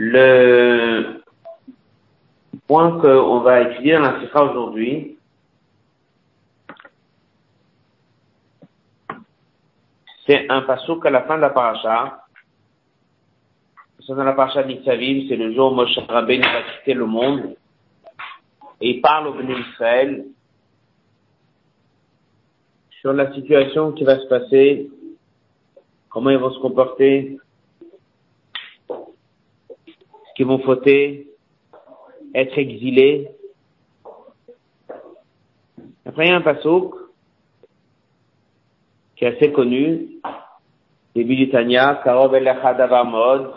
Le point qu'on va étudier dans la Sikha aujourd'hui, c'est un pasouk à la fin de la paracha. C'est dans la paracha d'Itzavim, c'est le jour où Moshe Rabbeinu va quitter le monde. Et il parle au Béni Israël sur la situation qui va se passer, comment ils vont se comporter, qu'ils vont fauter, être exilés. Après, il y a un pasouk qui est assez connu, début du Tanya, Karov Mod,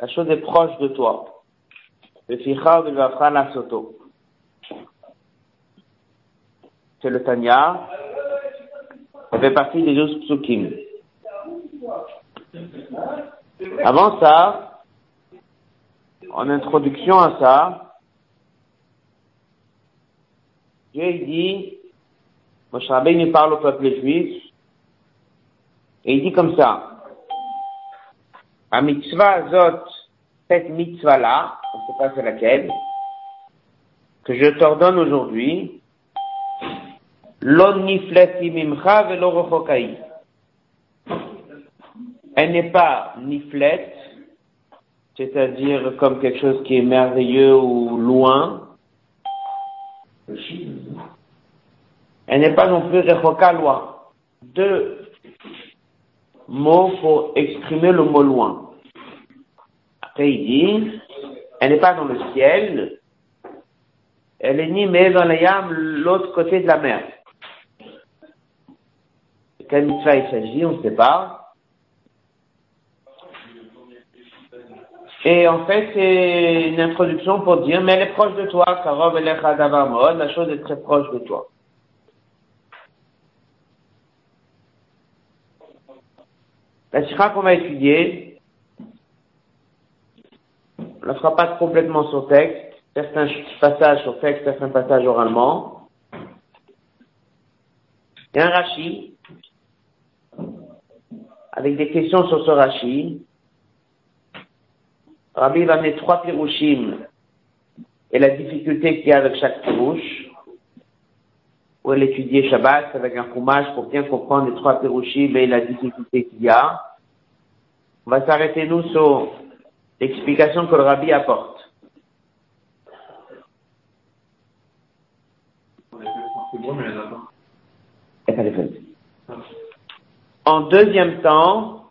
la chose est proche de toi. Le Ficha la Soto. C'est le Tanya, ça fait partie des douze psukim. Avant ça, en introduction à ça, Dieu dit, Moshe Rabbeinu parle au peuple juif, et il dit comme ça, à mitzvah zot, cette mitzvah là, on ne sait pas c'est laquelle, que je t'ordonne aujourd'hui, Elle n'est pas niflet, c'est-à-dire comme quelque chose qui est merveilleux ou loin, elle n'est pas non plus rechoka. Deux mots pour exprimer le mot loin. Après, il dit, elle n'est pas dans le ciel, elle est ni mais dans la yam, l'autre côté de la mer. De quel mitzvah il s'agit, on ne sait pas. Et en fait, c'est une introduction pour dire, mais elle est proche de toi, Karov la chose est très proche de toi. La sikha qu'on va étudier, on ne fera pas complètement sur texte, certains passages sur texte, certains passages oralement. Il y a un Rashi, avec des questions sur ce Rashi. Rabbi va mettre trois pirouchim et la difficulté qu'il y a avec chaque pirouche. Ou elle étudier Shabbat avec un fromage pour bien comprendre les trois pirouchim et la difficulté qu'il y a. On va s'arrêter nous sur l'explication que le Rabbi apporte. En deuxième temps,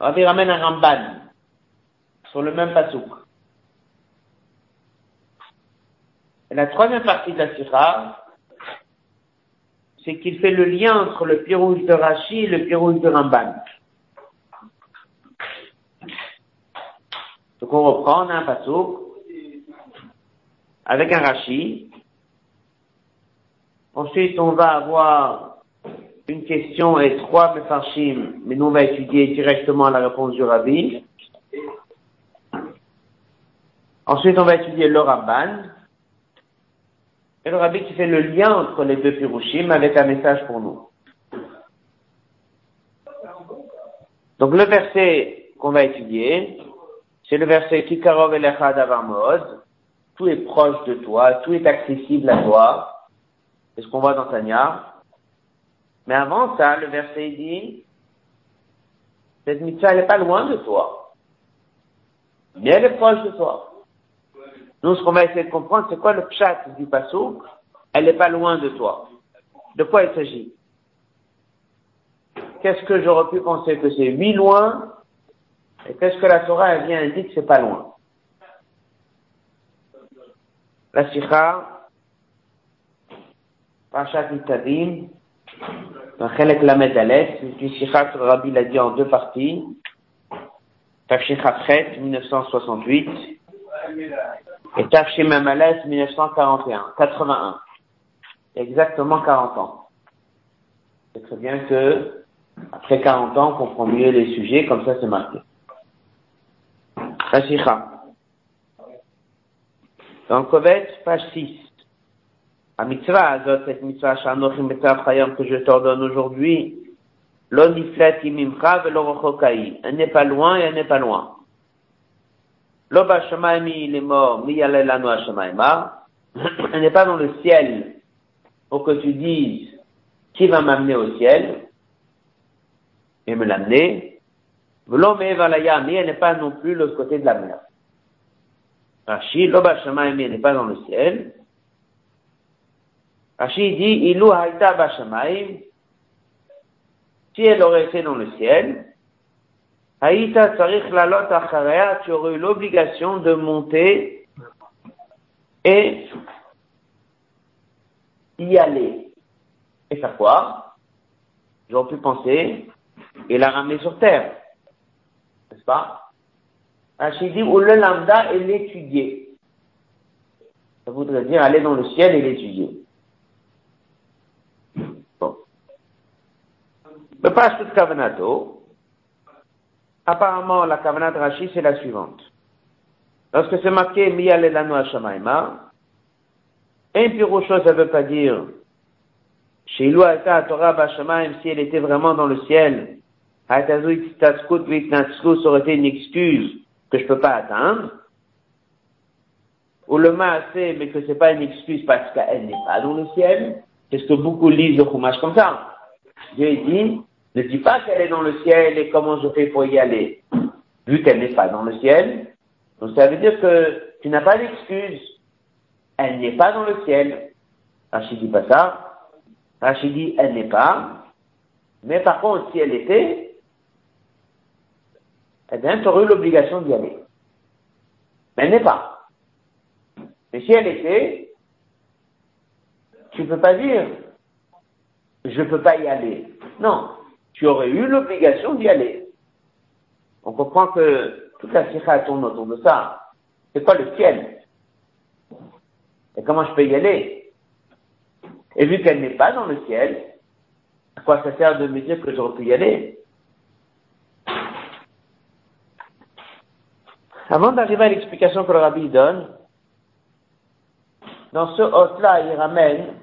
Rabbi ramène un Ramban sur le même pasouk. La troisième partie de la sira, c'est qu'il fait le lien entre le pirouge de Rashi et le pirouge de Ramban. Donc on reprend, on a un pasouk avec un Rashi. Ensuite, on va avoir une question et trois mefarshim, mais nous on va étudier directement la réponse du Rabbi. Ensuite, on va étudier le Rabban. Et le Rabbi qui fait le lien entre les deux Pirushim avec un message pour nous. Donc le verset qu'on va étudier, c'est le verset Kikarov Elecha. Tout est proche de toi, tout est accessible à toi. C'est ce qu'on voit dans Tanya. Mais avant ça, le verset dit, cette mitzvah, elle n'est pas loin de toi. Mais elle est proche de toi. Nous, ce qu'on va essayer de comprendre, c'est quoi le pshat du pasouk Elle n'est pas loin de toi. De quoi il s'agit? Qu'est-ce que j'aurais pu penser que c'est huit loin? Et qu'est-ce que la Torah, elle vient indiquer que c'est pas loin? La sikha, Pachat Itadim, dans Chelek Lamed Aleph, une sikha que Rabbi l'a dit en deux parties. Tafshichat 1968 et Tafshim Amalès 1941, 81. Exactement 40 ans. C'est très bien que, après 40 ans, on comprend mieux les sujets, comme ça c'est marqué. Rashikha. Dans le Kovet, page 6. La mitzvah, azot, cette mitzvah, shanochim chayam, que je t'ordonne aujourd'hui, l'oniflet imimcha velo Elle n'est pas loin et elle n'est pas loin. L'Oba il est mort, Miyalelano. Elle n'est pas dans le ciel pour que tu dises qui va m'amener au ciel et me l'amener. L'homme Evalaya, mais elle n'est pas non plus l'autre côté de la mer. Rashi, l'Oba Shemaimi, n'est pas dans le ciel. Rashi dit, Ilou Haïta Bashamaim, si elle aurait été dans le ciel, Haïta Tsarich Lalot Acharea, tu aurais eu l'obligation de monter et y aller. Et faire quoi? J'aurais pu penser et la ramener sur terre. N'est-ce pas? Dit, ou le lambda et l'étudier. Ça voudrait dire aller dans le ciel et l'étudier. Bon. Le pas de Kavanato, apparemment la Kavanat Rachid c'est la suivante. Lorsque c'est marqué Miyal Elanu Hashamaima, chose, ça veut pas dire Torah si elle était vraiment dans le ciel, ça aurait été une excuse que je peux pas atteindre. Ou le maasé, mais que c'est pas une excuse parce qu'elle n'est pas dans le ciel. C'est ce que beaucoup lisent le Chumash comme ça. Dieu dit, ne dis pas qu'elle est dans le ciel et comment je fais pour y aller. Vu qu'elle n'est pas dans le ciel, donc ça veut dire que tu n'as pas d'excuse. Elle n'est pas dans le ciel. Rachid dit pas ça. Rachid dit, elle n'est pas. Mais par contre, si elle était, eh bien, tu aurais eu l'obligation d'y aller. Mais elle n'est pas. Mais si elle était, tu ne peux pas dire, je ne peux pas y aller. Non, tu aurais eu l'obligation d'y aller. On comprend que toute la sikha tourne autour de ça. C'est quoi le ciel Et comment je peux y aller? Et vu qu'elle n'est pas dans le ciel, à quoi ça sert de me dire que j'aurais pu y aller? Avant d'arriver à l'explication que le rabbi donne, dans ce hôte-là, il ramène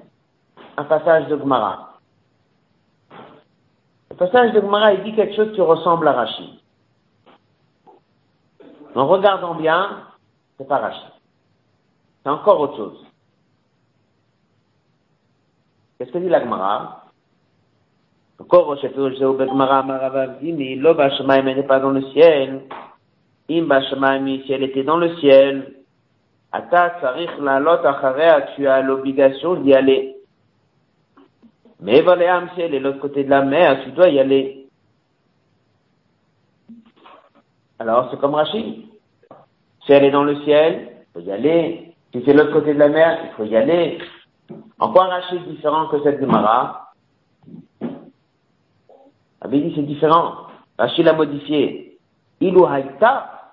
un passage de Gemara. Le passage de Gemara, il dit quelque chose qui ressemble à Rachid. En regardant bien, c'est pas Rachid. C'est encore autre chose. Qu'est-ce que dit la Gemara? Encore dit, mais n'est pas dans le ciel. Imba si elle était dans le ciel, Ata Sarich Lalot Acharea, tu as l'obligation d'y aller. Mais Valéam, si elle est de l'autre côté de la mer, tu dois y aller. Alors, c'est comme Rachid. Si elle est dans le ciel, il faut y aller. Si c'est l'autre côté de la mer, il faut y aller. En quoi Rachid est différent que cette Gemara? Avait dit c'est différent. Rachid l'a modifié. Ilu haïta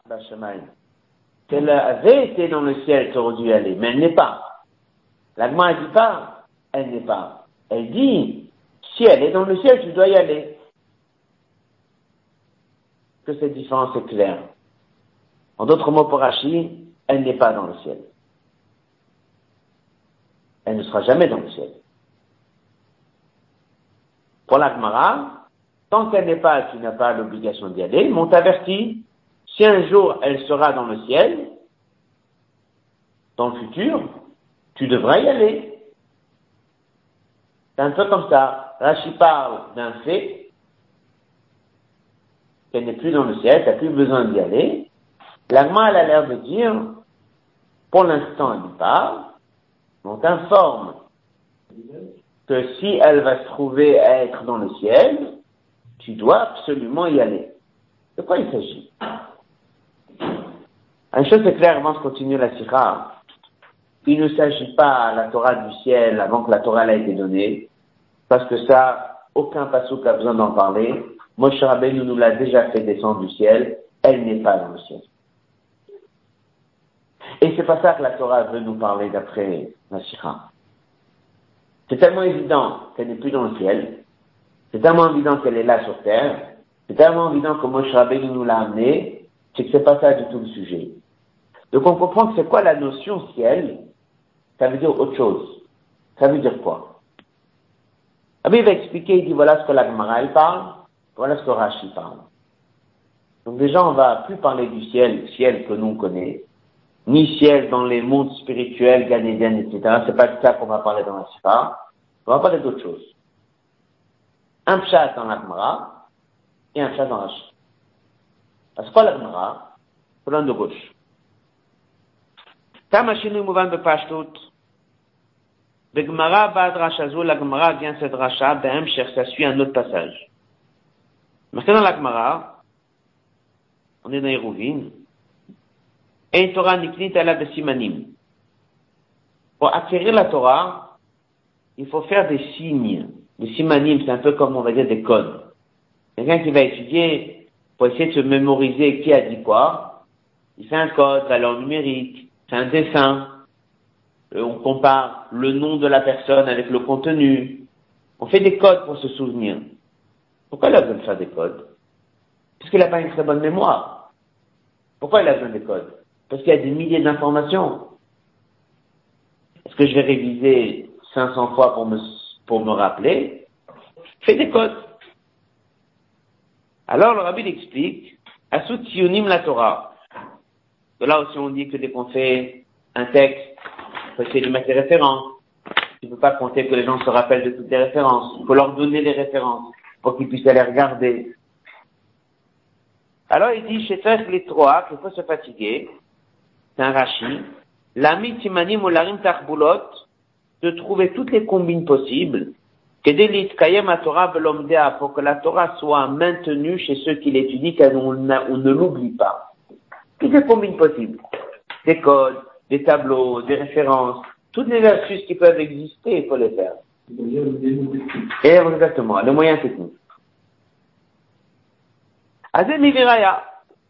Si elle avait été dans le ciel, tu aurais dû y aller, mais elle n'est pas. La Gemara dit pas, elle n'est pas. Elle dit, si elle est dans le ciel, tu dois y aller. Que cette différence est claire. En d'autres mots, pour Rachid, elle n'est pas dans le ciel. Elle ne sera jamais dans le ciel. Pour l'Agmara, tant qu'elle n'est pas, tu n'as pas l'obligation d'y aller, mais on t'avertit, si un jour elle sera dans le ciel, dans le futur, tu devras y aller. C'est un peu comme ça. Rachid parle d'un fait, qu'elle n'est plus dans le ciel, tu n'as plus besoin d'y aller, L'Agma, elle a l'air de dire, pour l'instant, elle pas, on t'informe que si elle va se trouver à être dans le ciel, tu dois absolument y aller. De quoi il s'agit? Une chose est claire avant de continuer la sira. Il ne s'agit pas la Torah du ciel avant que la Torah ait été donnée, parce que ça, aucun pasouk a besoin d'en parler. Moshe Rabbeinu nous l'a déjà fait descendre du ciel, elle n'est pas dans le ciel. Et c'est pas ça que la Torah veut nous parler d'après la. C'est tellement évident qu'elle n'est plus dans le ciel. C'est tellement évident qu'elle est là sur terre. C'est tellement évident que Moshe Rabbeinu nous l'a amené. C'est que c'est pas ça du tout le sujet. Donc on comprend que c'est quoi la notion ciel ça veut dire autre chose. Ça veut dire quoi? Rabbi va expliquer, il dit voilà ce que la Gemara elle parle, voilà ce que Rashi parle. Donc déjà, on ne va plus parler du ciel, ciel que nous connaît, ni ciel dans les mondes spirituels, ganédiennes, etc. C'est pas de ça qu'on va parler dans la Sifa. On va parler d'autre chose. Un pshat dans l'Agmara et un pshat dans Rashi. Parce que la Gemara, colonne de gauche. Tamashinu mouvan de Pashtut, de Gemara Bad Rachazou, la Gemara vient cette Racha, Behem ça suit un autre passage. Maintenant, dans la Gemara, on est dans Hérouvin, et Torah Niknit ala Besimanim. Pour acquérir la Torah, il faut faire des signes. Des simanim, c'est un peu comme on va dire des codes. Quelqu'un qui va étudier pour essayer de se mémoriser qui a dit quoi, il fait un code, valeur numérique, c'est un dessin, euh, on compare le nom de la personne avec le contenu. On fait des codes pour se souvenir. Pourquoi il a besoin de faire des codes? Parce qu'il n'a pas une très bonne mémoire. Pourquoi il a besoin des codes? Parce qu'il y a des milliers d'informations. Est-ce que je vais réviser 500 fois pour me, pour me rappeler? Fais des codes. Alors le rabbi explique, Asut la Torah. Là aussi, on dit que dès qu'on fait un texte, faut essayer de mettre des références. Tu ne peux pas compter que les gens se rappellent de toutes les références. Il faut leur donner les références pour qu'ils puissent aller regarder. Alors il dit chez les trois qu'il faut se fatiguer. C'est un rachi. L'ami timanim ou l'arim tarbulot de trouver toutes les combines possibles que pour que la Torah soit maintenue chez ceux qui l'étudient, qu'on ne l'oublie pas toutes les combines possibles. Des codes, des tableaux, des références, toutes les astuces qui peuvent exister, il faut les faire. Et exactement, le moyen technique.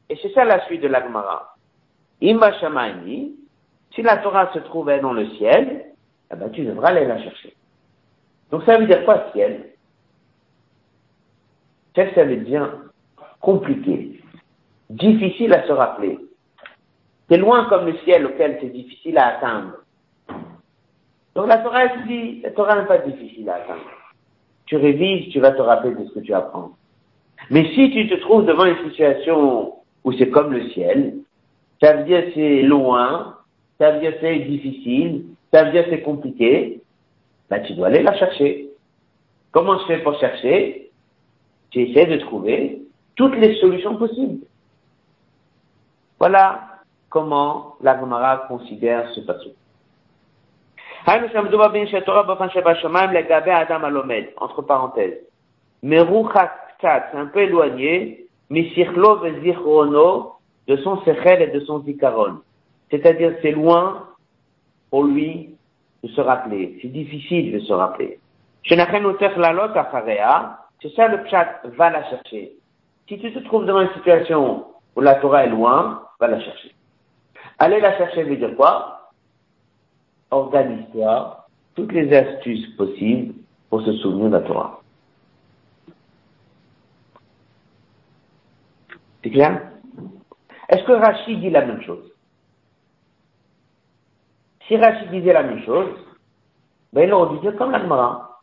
Et c'est ça la suite de l'Agmara. Imba Shamaini, si la Torah se trouvait dans le ciel, eh ben, tu devras aller la chercher. Donc ça veut dire quoi ciel? Ciel, ça veut dire compliqué difficile à se rappeler. C'est loin comme le ciel auquel c'est difficile à atteindre. Donc la Torah, dit, la Torah n'est pas difficile à atteindre. Tu révises, tu vas te rappeler de ce que tu apprends. Mais si tu te trouves devant une situation où c'est comme le ciel, ça veut dire c'est loin, ça veut dire c'est difficile, ça veut dire c'est compliqué, ben tu dois aller la chercher. Comment je fais pour chercher? J'essaie de trouver toutes les solutions possibles. Voilà comment la Gemara considère ce passage. Entre parenthèses. c'est un peu éloigné, de son sechel et de son zikaron. C'est-à-dire, c'est loin pour lui de se rappeler. C'est difficile de se rappeler. C'est ça le pshat, va la chercher. Si tu te trouves dans une situation où la Torah est loin, va la chercher. Aller la chercher veut dire quoi? Organise-toi toutes les astuces possibles pour se souvenir de la Torah. C'est clair? Est-ce que Rachid dit la même chose? Si Rachid disait la même chose, ben il aurait dit comme la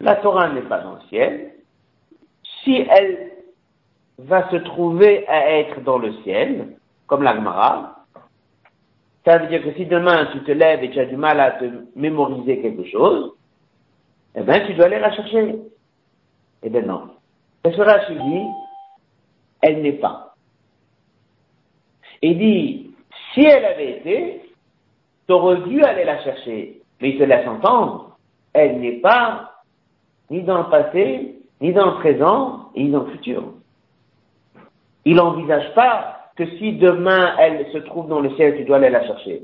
La Torah n'est pas dans le ciel. Si elle va se trouver à être dans le ciel, comme l'Agmara. Ça veut dire que si demain tu te lèves et tu as du mal à te mémoriser quelque chose, eh bien tu dois aller la chercher. Eh bien non. Ce sera dit, elle n'est pas. Il dit, si elle avait été, tu aurais dû aller la chercher. Mais il te laisse entendre, elle n'est pas ni dans le passé, ni dans le présent, ni dans le futur. Il n'envisage pas que si demain elle se trouve dans le ciel, tu dois aller la chercher.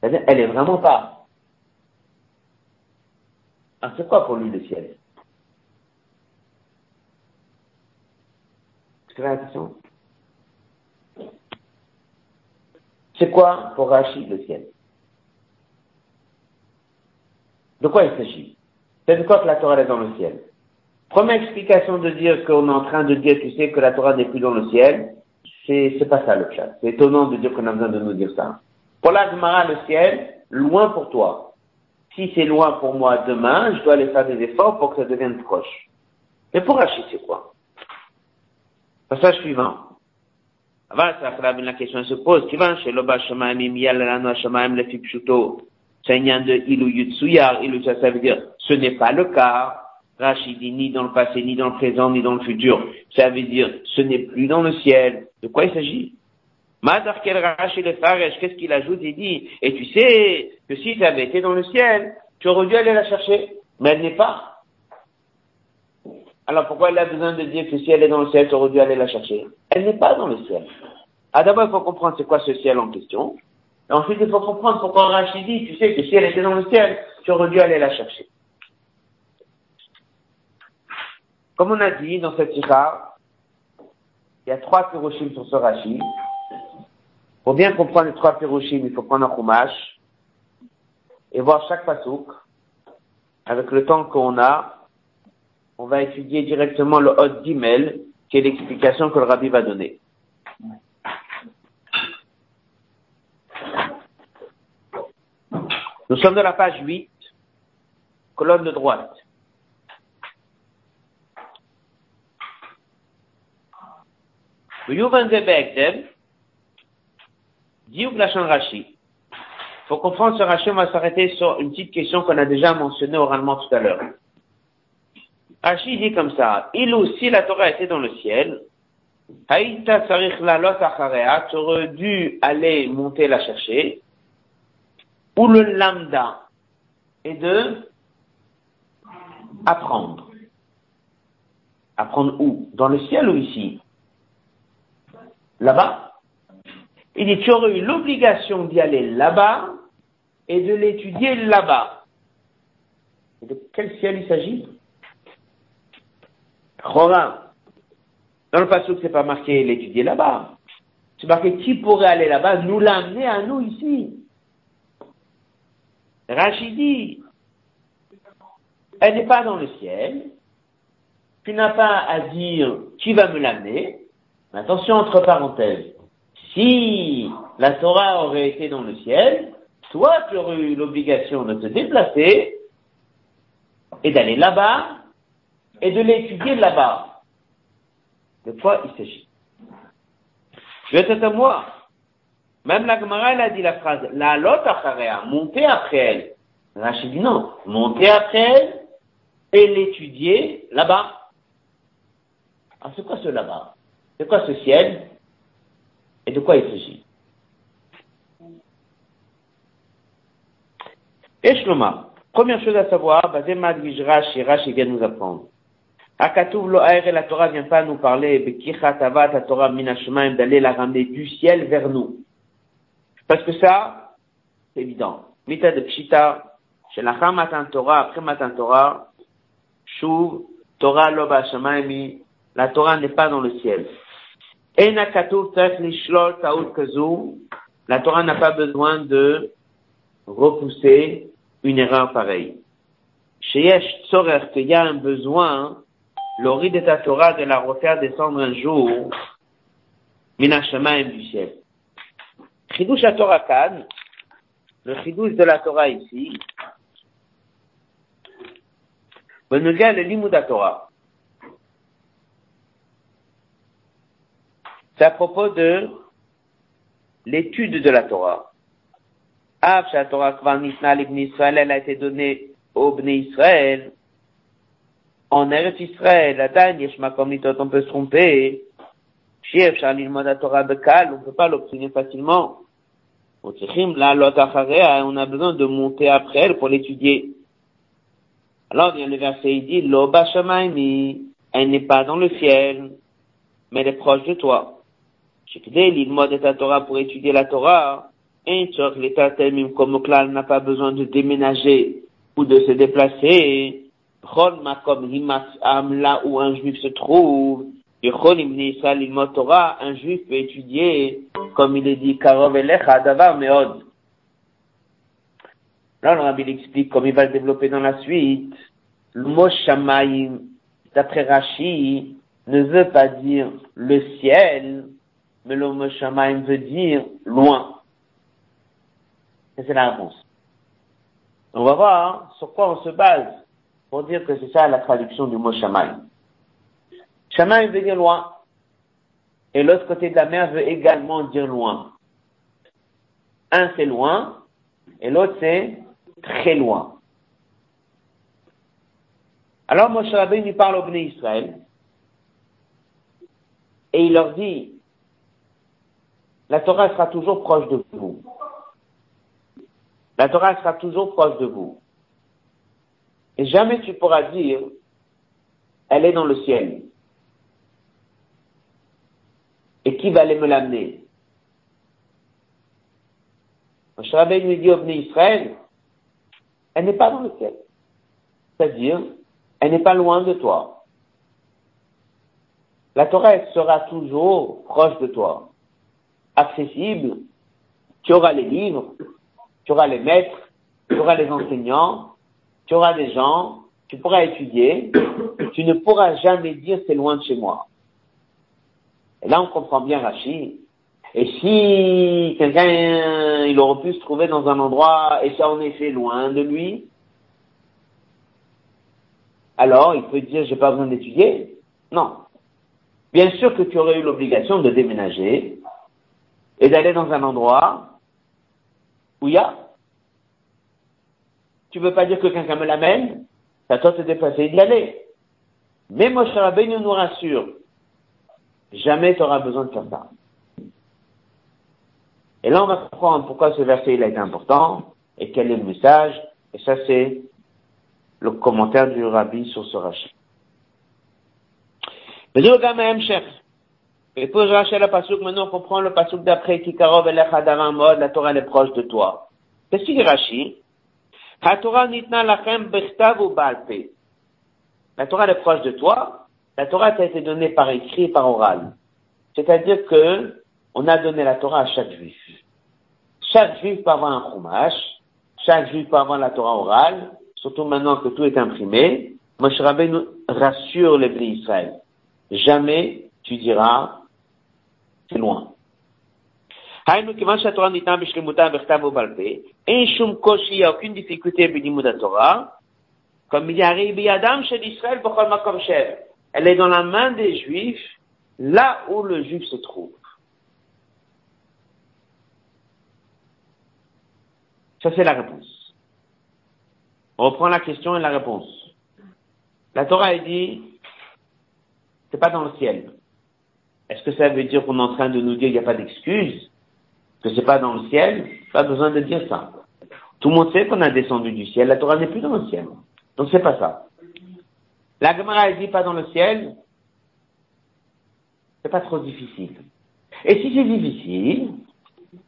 Elle est vraiment pas. Ah, c'est quoi pour lui le ciel? C'est quoi pour Rachid le ciel? De quoi il s'agit? C'est de quoi que la Torah est dans le ciel? Première explication de dire qu'on est en train de dire, tu sais, que la Torah n'est plus dans le ciel, c'est, c'est pas ça le chat. C'est étonnant de dire qu'on a besoin de nous dire ça. Pour la le ciel, loin pour toi. Si c'est loin pour moi demain, je dois aller faire des efforts pour que ça devienne proche. Mais pour Rachid, c'est quoi? Passage suivant. Avant, la question se pose. Qui va chez l'Oba Shemaim, Yal Lano Shemaim, le Fipshuto, Seigneur de Ilu Yutsuyar, Ilu, ça veut dire, ce n'est pas le cas. Rachid dit ni dans le passé, ni dans le présent, ni dans le futur. Ça veut dire, ce n'est plus dans le ciel. De quoi il s'agit? Qu'est-ce qu'il ajoute? Il dit, et tu sais que si tu avais été dans le ciel, tu aurais dû aller la chercher. Mais elle n'est pas. Alors pourquoi elle a besoin de dire que si elle est dans le ciel, tu aurais dû aller la chercher? Elle n'est pas dans le ciel. Ah d'abord, il faut comprendre c'est quoi ce ciel en question. Et ensuite, il faut comprendre pourquoi Rachid dit, tu sais que si elle était dans le ciel, tu aurais dû aller la chercher. Comme on a dit dans cette sikha, il y a trois piroshim sur ce Rachid. Pour bien comprendre les trois piroshim, il faut prendre un chumash et voir chaque pasouk. Avec le temps qu'on a, on va étudier directement le Hot d'email, qui est l'explication que le rabbi va donner. Nous sommes dans la page 8, colonne de droite. Pour comprendre ce Rashi, on va s'arrêter sur une petite question qu'on a déjà mentionnée oralement tout à l'heure. Rashi dit comme ça, il aussi la Torah était dans le ciel, Haïta Sarich Lalot tu aurais dû aller monter la chercher, ou le lambda est de apprendre. Apprendre où? Dans le ciel ou ici? Là-bas Il dit, tu aurais eu l'obligation d'y aller là-bas et de l'étudier là-bas. De quel ciel il s'agit? Dans le passage, c'est pas marqué l'étudier là-bas. C'est marqué qui pourrait aller là-bas, nous l'amener à nous ici. Rachidi, elle n'est pas dans le ciel. Tu n'as pas à dire qui va me l'amener. Attention entre parenthèses. Si la Torah aurait été dans le ciel, toi tu aurais eu l'obligation de te déplacer et d'aller là-bas et de l'étudier là-bas. De quoi il s'agit? Je vais à moi. Même la Gemara, elle a dit la phrase, la lot acharea, monter après elle. Rachid dit non, monter après elle et l'étudier là-bas. Ah, c'est quoi ce là-bas? C'est quoi ce ciel Et de quoi il s'agit? Et Shloma, première chose à savoir, Bazema Rashi, Rashi vient nous apprendre. Akatouv lo la Torah vient pas nous parler, Bekichat avat, la Torah minashmaim, d'aller la ramener du ciel vers nous. Parce que ça, c'est évident. Mita de Pshita, Shelacham matan Torah, après matan Torah, Shuv, Torah lo ba'shamaimi, la Torah n'est pas dans le ciel. La Torah n'a pas besoin de repousser une erreur pareille. Sheyesh tzorer, qu'il y a un besoin, l'ori de ta Torah de la refaire descendre un jour, minashamaim du ciel. Chidush Torah Kan, le chidouche de la Torah ici, Benuga le limud Torah. C'est à propos de l'étude de la Torah. Av la Torah Kvan Nisna Israël, elle a été donnée au Bnei Israël, en Eretz Israël, Adan, Yeshmakom Nitot, on peut se tromper. Chief, Charlie, le Torah Bekal, on ne peut pas l'obtenir facilement. On a besoin de monter après elle pour l'étudier. Alors, vient le verset, il dit, elle n'est pas dans le ciel, mais elle est proche de toi. De ta Torah pour étudier la Torah. Un l'état comme n'a pas besoin de déménager ou de se déplacer là où un juif se trouve, Torah, un juif peut étudier, comme il est dit, Karov Elecha, Davar Meod. Là, le Rabbi explique, comme il va le développer dans la suite, le mot Shamaim, d'après Rashi, ne veut pas dire le ciel, mais le mot Shamaim veut dire loin. Et c'est la réponse. On va voir sur quoi on se base pour dire que c'est ça la traduction du mot Shamaim. Shamaim veut dire loin. et l'autre côté de la mer veut également dire loin. Un c'est loin et l'autre c'est très loin. Alors Moshe Rabbeinu parle au Bnei Israël et il leur dit la Torah sera toujours proche de vous. La Torah sera toujours proche de vous. Et jamais tu pourras dire, elle est dans le ciel. Et qui va aller me l'amener? Moshe lui dit Bnei Israël, elle n'est pas dans le ciel. C'est-à-dire, elle n'est pas loin de toi. La Torah sera toujours proche de toi, accessible. Tu auras les livres, tu auras les maîtres, tu auras les enseignants, tu auras des gens, tu pourras étudier, tu ne pourras jamais dire c'est loin de chez moi. Et là, on comprend bien Rachid. Et si quelqu'un, il aurait pu se trouver dans un endroit, et ça en effet loin de lui, alors il peut dire, j'ai pas besoin d'étudier. Non. Bien sûr que tu aurais eu l'obligation de déménager et d'aller dans un endroit où il y a. Tu veux pas dire que quelqu'un me l'amène, c'est à toi te déplacer et d'y aller. Mais Moshe Rabbeinu nous rassure, jamais tu auras besoin de faire ça. Et là, on va comprendre pourquoi ce verset il a été important et quel est le message. Et ça, c'est le commentaire du rabbi sur ce rachat. Et pour Rachel le pasuk, maintenant on comprend le pasuk d'après, Kikarov elech mod, la Torah est proche de toi. Qu'est-ce qu'il dit Rashi? La Torah nitna lachem bechtav balpe. La Torah est proche de toi. La Torah a été donnée par écrit et par oral. C'est-à-dire que, on a donné la Torah à chaque juif. Chaque juif peut avoir un chumash, chaque juif peut avoir la Torah orale, surtout maintenant que tout est imprimé. Moshe nous rassure les Israël. Jamais tu diras, c'est loin. Haïnu, kivan shatora nitan bishlimuta bertav balpe, en shum koshi, il n'y a aucune difficulté b'limuda Torah, comme il y a biyadam chez Israël b'chol makom shev. Elle est dans la main des Juifs, là où le Juif se trouve. Ça, c'est la réponse. On reprend la question et la réponse. La Torah, elle dit, c'est pas dans le ciel. Est-ce que ça veut dire qu'on est en train de nous dire qu'il n'y a pas d'excuse, que c'est pas dans le ciel? Pas besoin de dire ça. Tout le monde sait qu'on a descendu du ciel. La Torah n'est plus dans le ciel. Donc c'est pas ça. La Gemara dit pas dans le ciel. C'est pas trop difficile. Et si c'est difficile,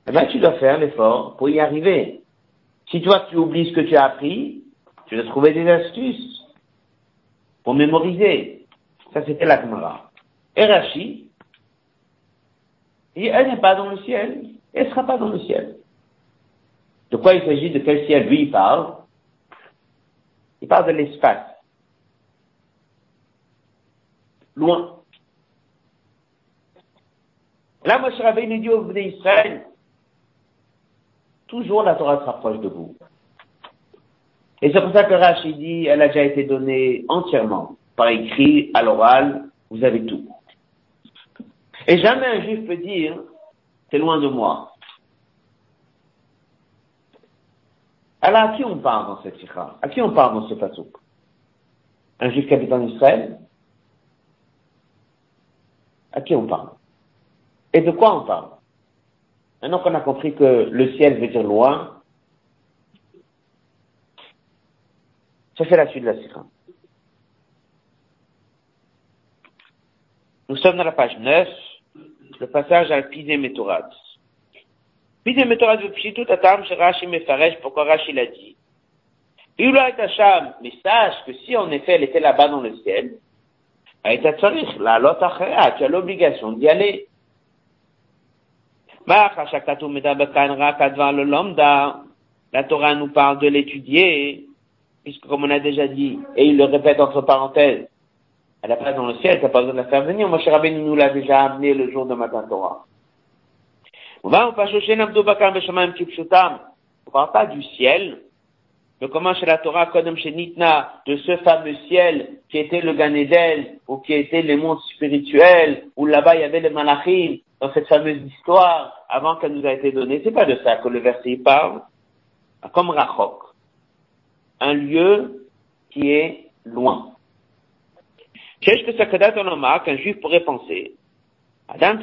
eh ben, tu dois faire l'effort pour y arriver. Si toi tu oublies ce que tu as appris, tu dois trouver des astuces pour mémoriser. Ça c'était la Gemara. Et elle n'est pas dans le ciel, elle ne sera pas dans le ciel. De quoi il s'agit, de quel ciel lui il parle? Il parle de l'espace. Loin. Là, Moshe Rabbeinu dit au Israël, toujours la Torah sera proche de vous. Et c'est pour ça que Rachid dit, elle a déjà été donnée entièrement, par écrit, à l'oral, vous avez tout. Et jamais un juif peut dire, c'est loin de moi. Alors à qui on parle dans cette sikha? À qui on parle dans ce pasuk? Un juif qui habite en Israël? À qui on parle? Et de quoi on parle? Maintenant qu'on a compris que le ciel veut dire loin, ça fait la suite de la sikha. Nous sommes dans la page 9, le passage à Pizé Métorad. Pizé Métorad tout Atam Rashi Mefaresh, pourquoi Rashi l'a dit. Ula et Hacham, mais sache que si en effet elle était là-bas dans le ciel, tu as l'obligation d'y aller. La Torah nous parle de l'étudier, puisque comme on a déjà dit, et il le répète entre parenthèses, elle n'a pas dans le ciel, t'as pas besoin de la faire venir. Moshe Rabbeinu nous l'a déjà amené le jour de Matan Torah. On on parle pas du ciel, le comment chez la Torah, Kodem chez Nitna, de ce fameux ciel qui était le Gan Eden, ou qui était les mondes spirituels, où là-bas il y avait les Malachim, dans cette fameuse histoire, avant qu'elle nous a été donnée. C'est pas de ça que le verset parle. Comme Rachok. Un lieu qui est loin. Qu'un juif pourrait penser? Adam.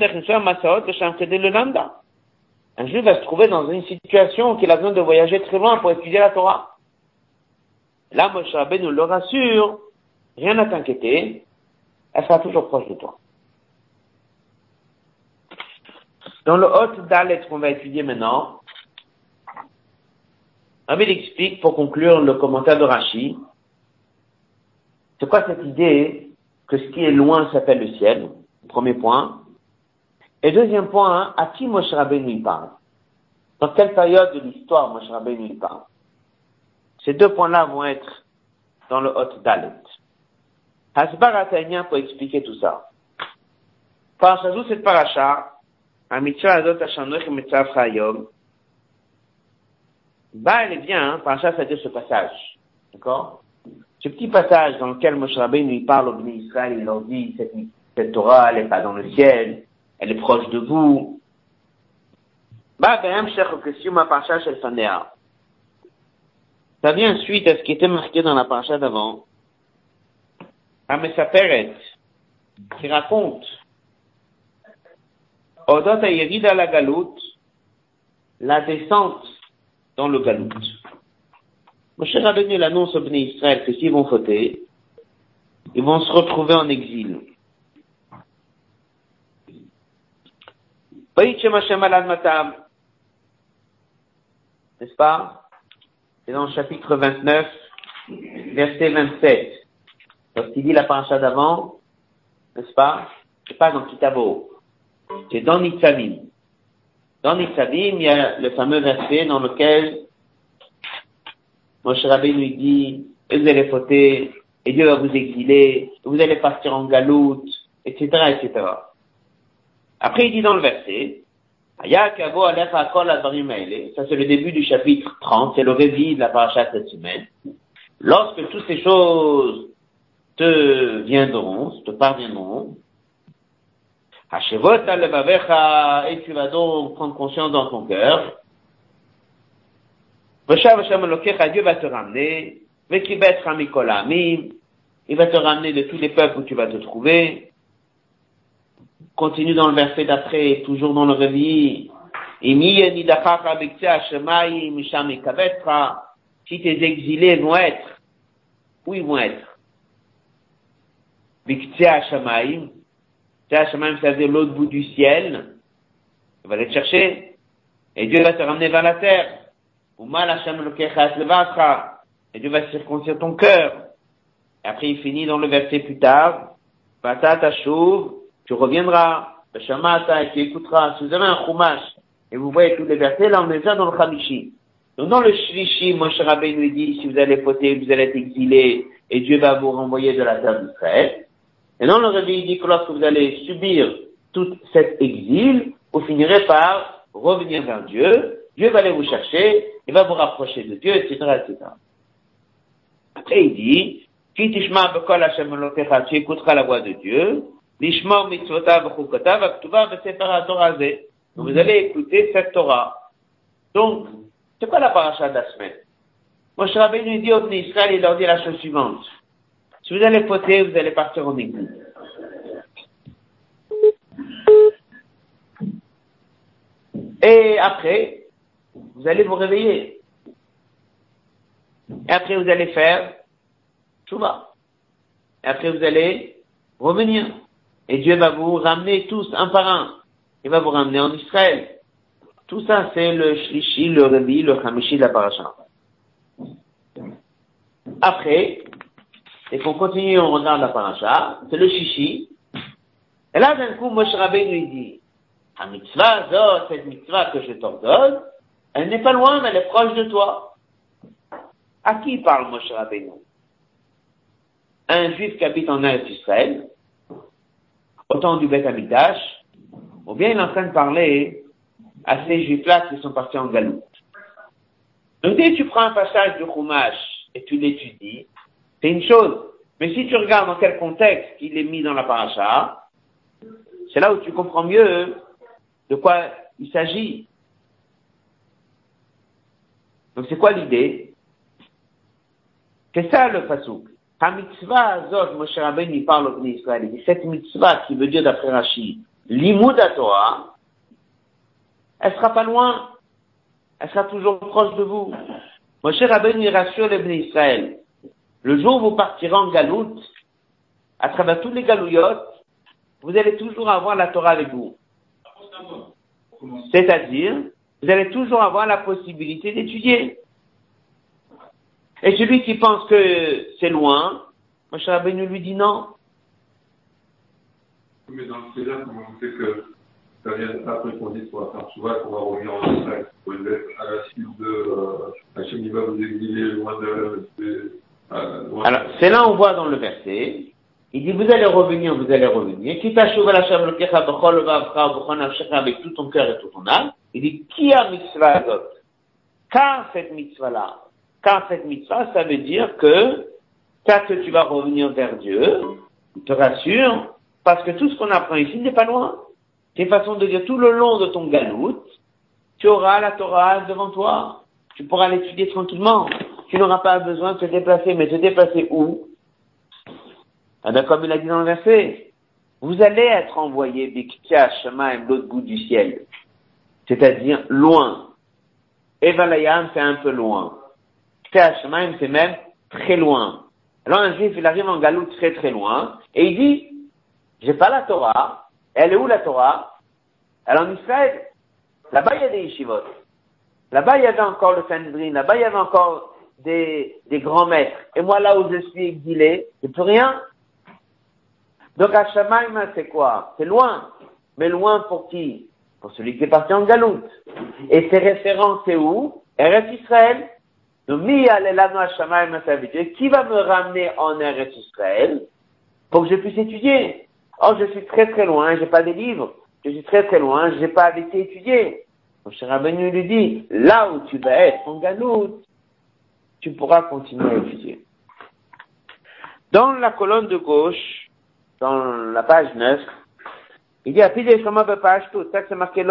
Un juif va se trouver dans une situation qu'il a besoin de voyager très loin pour étudier la Torah. Là, Moshe nous le rassure, rien à t'inquiéter, elle sera toujours proche de toi. Dans le Hot Dalet qu'on va étudier maintenant, Rabbi explique, pour conclure le commentaire de Rashi, c'est quoi cette idée que ce qui est loin s'appelle le ciel, premier point. Et deuxième point, à qui Moshe Rabbeinu parle? Dans quelle période de l'histoire Moshe Rabbeinu parle? Ces deux points-là vont être dans le Hot Dalet. Hasbar Atania pour expliquer tout ça. Parashazou, cette paracha, Amitzvah Azot Hashanoch Mitzvah Chayom, bah, elle est bien, hein, paracha, ça dire ce passage. D'accord? Ce petit passage dans lequel Moshe Rabbeinu parle au Bnei Israël, il leur dit, cette, cette Torah, elle n'est pas dans le ciel, elle est proche de vous. Ça vient suite à ce qui était marqué dans la paracha d'avant. Amesaperet, qui raconte Odot la galoute, la descente dans le galoute. Moshe Rabbeinu l'annonce au Bnei Israël que s'ils vont fauter, ils vont se retrouver en exil. N'est-ce pas? C'est dans le chapitre 29, verset 27. Lorsqu'il dit la paracha d'avant, n'est-ce pas? C'est pas dans Kitabo. C'est dans Nitzavim. Dans Nitzavim, il y a le fameux verset dans lequel Moshe Rabbeinu dit, vous allez fauter, et Dieu va vous exiler, vous allez partir en galoute, etc., etc. Après, il dit dans le verset, ça c'est le début du chapitre 30, c'est le réveil de la paracha cette semaine. Lorsque toutes ces choses te viendront, te parviendront, et tu vas donc prendre conscience dans ton cœur. Dieu va te ramener, il va te ramener de tous les peuples où tu vas te trouver. Continue dans le verset d'après, toujours dans le réveil. Si tes exilés vont être, où ils vont être? Shamaim, ça veut dire l'autre bout du ciel. Vas aller te chercher. Et Dieu va te ramener vers la terre. Et Dieu va circoncire ton cœur. Et après, il finit dans le verset plus tard. tu reviendras. et tu écouteras. Si vous avez un chumash, et vous voyez tous les versets, là, on est déjà dans le Khamishi. Donc, dans le Shlishi, Moshe Rabbeinu dit, si vous allez poter, vous allez être exilé, et Dieu va vous renvoyer de la terre d'Israël. Et dans le réveil, il dit que lorsque vous allez subir tout cet exil, vous finirez par revenir vers Dieu, Dieu va aller vous chercher, il va vous rapprocher de Dieu, etc., etc. Après, il dit, tu écouteras la voix de Dieu, vous allez écouter cette Torah. Donc, c'est quoi la paracha de la semaine? Moshe Rabbeinu dit au Israël, il leur dit la chose suivante. Si vous allez poter, vous allez partir en église. Et après, vous allez vous réveiller. Et après, vous allez faire va. Et après, vous allez revenir. Et Dieu va vous ramener tous un par un. Il va vous ramener en Israël. Tout ça, c'est le shlishi, le revi, le chamishi de la paracha. Après, et qu'on continue, on regarde la paracha, c'est le chichi. Et là, d'un coup, Moshe Rabbeinu lui dit, la mitzvah, cette mitzvah que je t'ordonne, elle n'est pas loin, mais elle est proche de toi. À qui parle Moshe Rabbeinu? Un juif qui habite en Eretz Israël, au temps du Beth Amidash, ou bien il est en train de parler à ces juifs-là qui sont partis en galoute. Donc dès que tu prends un passage de Chumash et tu l'étudies, c'est une chose. Mais si tu regardes dans quel contexte il est mis dans la paracha, c'est là où tu comprends mieux de quoi il s'agit. Donc c'est quoi l'idée? C'est ça le fasouk. Ha mitzvah azot, Moshe Rabbeinu il parle au Israël. Il dit cette mitzvah qui veut dire d'après Rachid, l'imoud Torah, elle sera pas loin. Elle sera toujours proche de vous. Moshe Rabbeinu rassure les Israël. Le jour où vous partirez en galoute, à travers tous les galouillottes, vous allez toujours avoir la Torah avec vous. C'est-à-dire, vous allez toujours avoir la possibilité d'étudier. Et celui qui pense que c'est loin, Moshe Rabbeinu lui dit non. Mais dans ce cas-là, comment on sait que ça vient après qu'on dit qu'on va faire souvent, qu'on va revenir en Israël, qu'on à la suite de euh, Hachem, il va vous exiler loin de... de euh, Alors, c'est là on voit dans le verset, il dit, vous allez revenir, vous allez revenir. Avec tout ton cœur et tout ton âme. Il dit, qui a mitzvah Car cette mitzvah-là, car cette mitzvah, ça veut dire que, quand tu vas revenir vers Dieu, il te rassure, parce que tout ce qu'on apprend ici n'est pas loin. C'est façon de dire tout le long de ton galoute, tu auras la Torah devant toi. Tu pourras l'étudier tranquillement. Tu n'auras pas besoin de te déplacer, mais te déplacer où? Ah ben, comme il a dit dans le verset, vous allez être envoyé Biktia Shemaim, l'autre bout du ciel. C'est-à-dire loin. Evalayam, c'est un peu loin. Ktia Shemaim, c'est même très loin. Alors un juif, il arrive en Galou très très loin, et il dit, j'ai pas la Torah. Elle est où la Torah? Elle en Israël. Là-bas, il y a des yeshivot. Là-bas, il y avait encore le Sanhedrin. Là-bas, il y avait encore des, des grands maîtres. Et moi, là où je suis exilé, j'ai plus rien. Donc Hashamaim, c'est quoi? C'est loin. Mais loin pour qui? Pour celui qui est parti en galoute. Et ses références, c'est où? Eretz Israël. Donc, qui va me ramener en Eretz Israël pour que je puisse étudier? Oh, je suis très très loin, j'ai pas des livres. Je suis très très loin, j'ai pas avec étudier. Mon cher lui dit, là où tu vas être en galoute, tu pourras continuer à étudier. Dans la colonne de gauche, dans la page 9, il dit, ça c'est marqué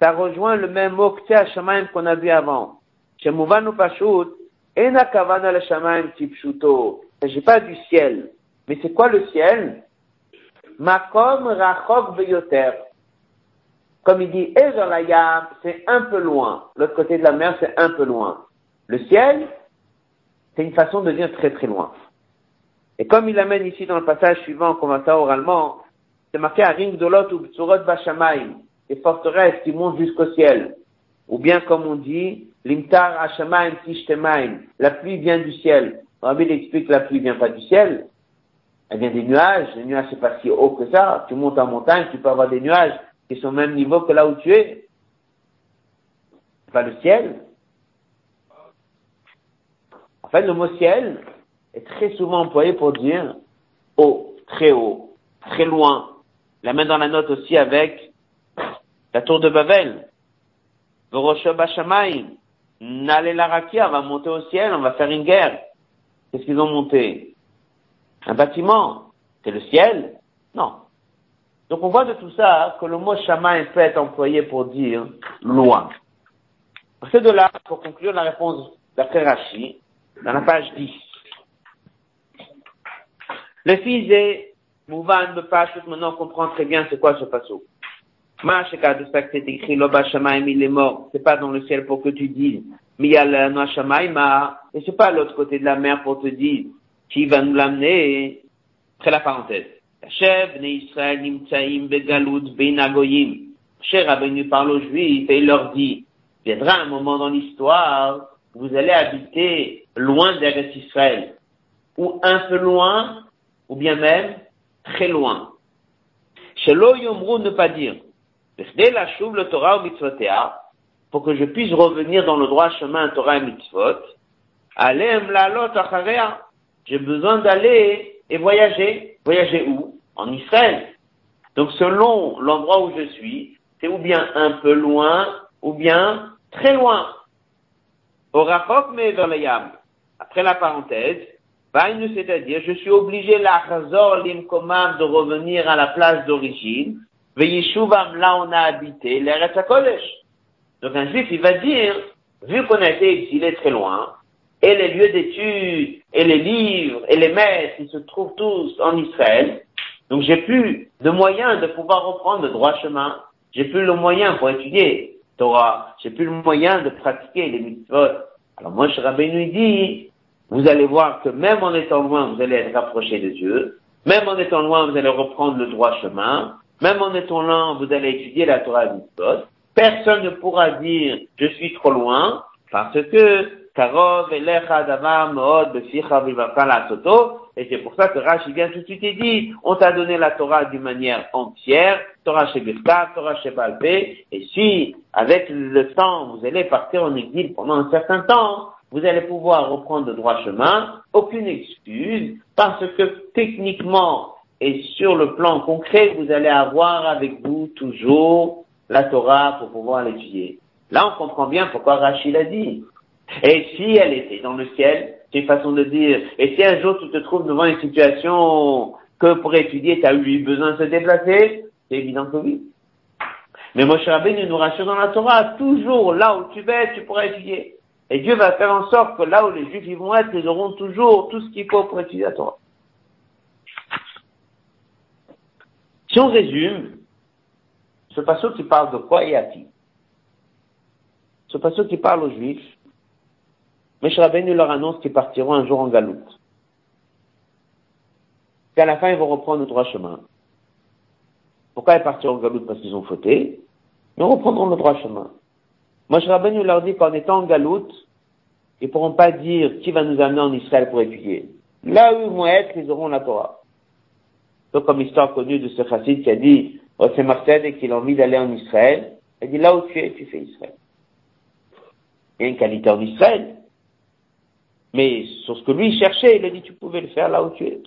ça rejoint le même mot que qu'on a vu avant. Chez Mouvanu Pashut, Ena Kavana le Shemaim Tipshuto. Il ne s'agit pas du ciel. Mais c'est quoi le ciel? Makom Rachok Beyoter. Comme il dit, Ezolayam, c'est un peu loin. L'autre côté de la mer, c'est un peu loin. Le ciel, c'est une façon de dire très très loin. Et comme il amène ici dans le passage suivant, qu'on va ça oralement, c'est marqué à Ring Dolot ou Btsurot Bashamay, des forteresses qui montent jusqu'au ciel. Ou bien comme on dit, Limtar la pluie vient du ciel. Rabbi explique que la pluie vient pas du ciel, elle vient des nuages. Les nuages c'est pas si haut que ça. Tu montes en montagne, tu peux avoir des nuages qui sont au même niveau que là où tu es. C'est pas le ciel. En fait, le mot ciel, est très souvent employé pour dire haut, très haut, très loin. La main dans la note aussi avec la tour de Babel. Nale Larakia va monter au ciel, on va faire une guerre. Qu'est-ce qu'ils ont monté? Un bâtiment. C'est le ciel? Non. Donc on voit de tout ça que le mot Shamaï peut être employé pour dire loin. C'est de là, pour conclure la réponse d'après Rashi, dans la page 10. Le fils est Mouvan de Pashut, maintenant comprend très bien c'est quoi ce passo. Masheka de ça que c'est écrit, Loba il est mort. C'est pas dans le ciel pour que tu dises, Miyal Noa Shamaima. Et c'est pas l'autre côté de la mer pour te dire, qui va nous l'amener. Après la parenthèse. Chef, né Israël, Nimtsaim, Begaloud, Beinagoyim. Cher venu parle aux Juifs et il leur dit, viendra un moment dans l'histoire, vous allez habiter loin d'Eretz Israël. Ou un peu loin ou bien même très loin. Shelo Yomru ne pas dire, la le Torah pour que je puisse revenir dans le droit chemin Torah et mitzvot, alem lalot acharea, j'ai besoin d'aller et voyager. Voyager où? En Israël. Donc selon l'endroit où je suis, c'est ou bien un peu loin, ou bien très loin. Au rachok mais vers le yam. Après la parenthèse, c'est-à-dire, je suis obligé, l'achazor l'imkomam, de revenir à la place d'origine, ve'yishuvam, là on a habité, l'Eretz Donc un juif, il va dire, vu qu'on a été exilé très loin, et les lieux d'études, et les livres, et les messes, ils se trouvent tous en Israël, donc j'ai plus de moyens de pouvoir reprendre le droit chemin, j'ai plus le moyen pour étudier Torah, j'ai plus le moyen de pratiquer les mitzvot. Alors moi, Rabbeinu dit, vous allez voir que même en étant loin, vous allez être rapproché de Dieu. Même en étant loin, vous allez reprendre le droit chemin. Même en étant loin, vous allez étudier la Torah Mitzvot. Personne ne pourra dire je suis trop loin parce que. Et c'est pour ça que Rashi vient tout de suite et dit, on t'a donné la Torah d'une manière entière, Torah chez Birka, Torah chez Balpe, et si, avec le temps, vous allez partir en exil pendant un certain temps, vous allez pouvoir reprendre le droit chemin, aucune excuse, parce que techniquement et sur le plan concret, vous allez avoir avec vous toujours la Torah pour pouvoir l'étudier. Là, on comprend bien pourquoi Rachid a dit. Et si elle était dans le ciel, c'est une façon de dire, et si un jour tu te trouves devant une situation que pour étudier, tu as eu besoin de se déplacer, c'est évident que oui. Mais Moshe Rabbeinu nous rassure dans la Torah, toujours là où tu vas, tu pourras étudier. Et Dieu va faire en sorte que là où les Juifs vont être, ils auront toujours tout ce qu'il faut pour étudier la. Si on résume, ce passage qui parle de quoi et à qui Ce passage qui parle aux Juifs, M. Rabbeinu leur annonce qu'ils partiront un jour en galoute. Qu'à la fin, ils vont reprendre le droit chemin. Pourquoi ils partiront en galoute? Parce qu'ils ont fauté. Ils reprendront le droit chemin. Moi, je Rabbeinu leur dit qu'en étant en galoute, ils pourront pas dire qui va nous amener en Israël pour étudier. Là où ils vont être, ils auront la Torah. Donc, comme histoire connue de ce chassid qui a dit, oh, c'est Marcel et qu'il a envie d'aller en Israël, il dit là où tu es, tu fais Israël. Il y a une qualité en Israël. Mais sur ce que lui cherchait, il a dit tu pouvais le faire là où tu es.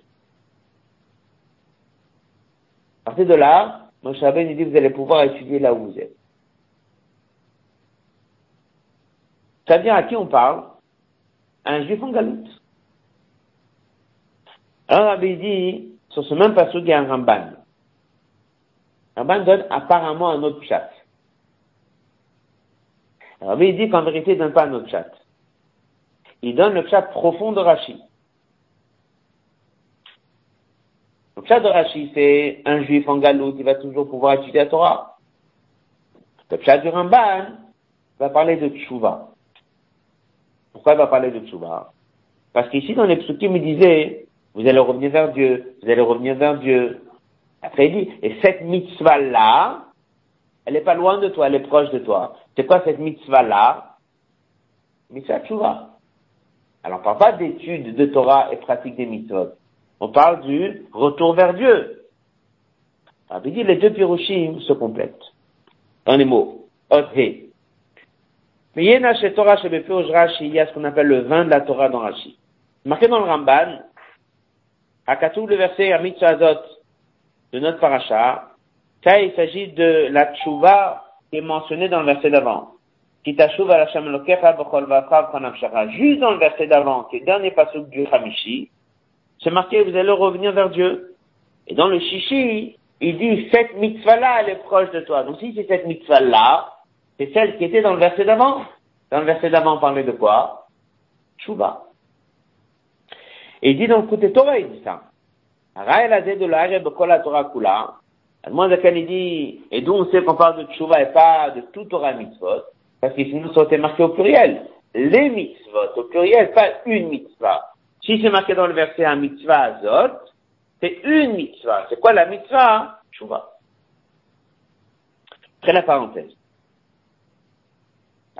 À partir de là, Moshe Rabbeinu dit vous allez pouvoir étudier là où vous êtes. Vient à qui on parle? Un juif en galoute. Alors Rabbi dit, sur ce même passage, il y a un Ramban. Ramban donne apparemment un autre chat. Rabbi dit qu'en vérité, il ne donne pas un autre chat. Il donne le chat profond de Rashi. Le chat de Rashi, c'est un juif en galoute qui va toujours pouvoir étudier la Torah. Le chat du Ramban va parler de Tchouva. Pourquoi il va parler de Tchouva Parce qu'ici, dans les psukim, il disait, vous allez revenir vers Dieu, vous allez revenir vers Dieu. Après, il dit, et cette mitzvah-là, elle n'est pas loin de toi, elle est proche de toi. C'est quoi cette mitzvah-là? Mitzvah Tchouva. Alors, on parle pas d'études de Torah et pratique des mitzvot. On parle du retour vers Dieu. Alors, il dit, les deux pirushim se complètent. Dans les mots. Othé. Mais Yena chez Torah chez Rashi, il y a ce qu'on appelle le vin de la Torah dans Rashi. Marqué dans le Ramban, à Katou, le verset à Mitzvazot de notre paracha, quand il s'agit de la tchouva qui est mentionnée dans le verset d'avant. Juste dans le verset d'avant, qui est le dernier passage du Hamishi, c'est marqué, vous allez revenir vers Dieu. Et dans le Shishi, il dit, cette mitzvah-là, elle est proche de toi. Donc si c'est cette mitzvah-là, c'est celle qui était dans le verset d'avant. Dans le verset d'avant, on parlait de quoi? Chouba. Et il dit dans le côté Torah, il dit ça. il dit, et d'où on sait qu'on parle de Tchouva et pas de tout Torah mitzvot, parce que sinon ça aurait été marqué au pluriel. Les mitzvot, au pluriel, pas une mitzvah. Si c'est marqué dans le verset un mitzvah azot, c'est une mitzvah. C'est quoi la mitzvah? Tchouva. Après la parenthèse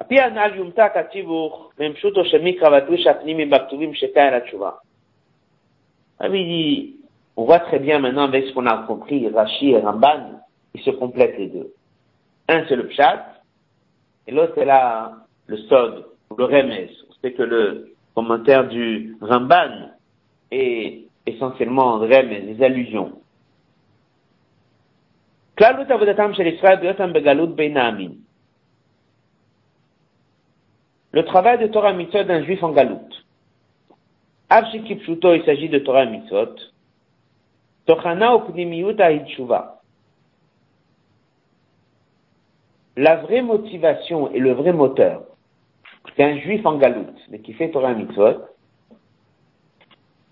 על פי הנ"ל יומתק הציבור במפשוטו של מקרא והתלוש הפנימי בכתובים שתאי לתשובה. Rabbi dit, on voit très bien maintenant avec ce qu'on a compris, Rashi et Ramban, ils se complètent les deux. Un c'est le pshat, et l'autre c'est là le sod, ou le remes. On sait que le commentaire du Ramban est essentiellement remes, les allusions. כלל avodatam shel Israël beyotam begalut bein העמים. le travail de Torah Mitzvot d'un juif en galoute. Avshikipshuto, il s'agit de Torah Mitzvot. Tochana. La vraie motivation et le vrai moteur d'un juif en galoute, mais qui fait Torah Mitzvot,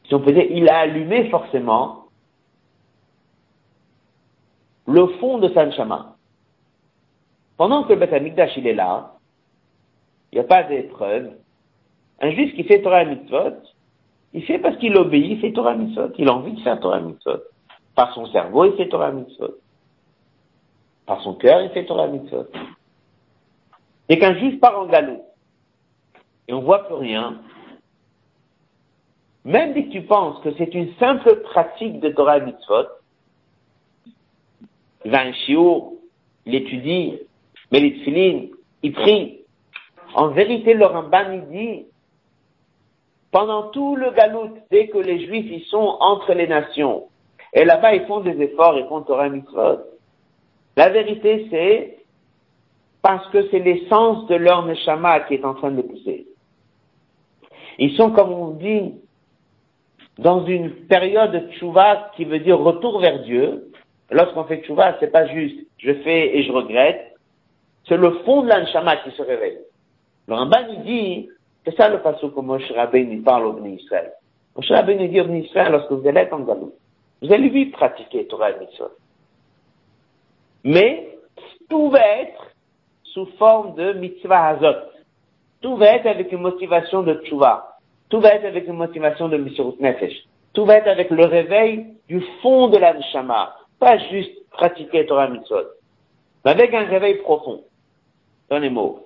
si on peut il a allumé forcément le fond de sa Pendant que le Beth il est là, il n'y a pas d'épreuve, un juif qui fait Torah Mitzvot, il fait parce qu'il obéit, il fait Torah Mitzvot. Il a envie de faire Torah Mitzvot. Par son cerveau, il fait Torah Mitzvot. Par son cœur, il fait Torah Mitzvot. Et qu'un juif part en galop, et on voit plus rien, même si tu penses que c'est une simple pratique de Torah Mitzvot, il va un chiot, il étudie, mais les il prie. En vérité, le Ramban, dit, pendant tout le galout, dès que les Juifs y sont entre les nations, et là-bas ils font des efforts, ils font Torah Mitzvot, la vérité c'est parce que c'est l'essence de leur Neshama qui est en train de pousser. Ils sont, comme on dit, dans une période de tchouva qui veut dire retour vers Dieu. Lorsqu'on fait tchouva, c'est pas juste je fais et je regrette. C'est le fond de l'anshama qui se réveille. Le Ramban nous dit c'est ça le passage que Moshe Rabbeinu parle au Bnei Israël. Moshe Rabbeinu dit au Bnei Israël, lorsque vous allez être en Galou, vous allez vite pratiquer Torah et Mitzvot. Mais, tout va être sous forme de mitzvah hazot. Tout va être avec une motivation de tchouva. Tout va être avec une motivation de Mishurut Nefesh. Tout va être avec le réveil du fond de la neshama. Pas juste pratiquer Torah Mitzvot. Mais avec un réveil profond. Dans les mots.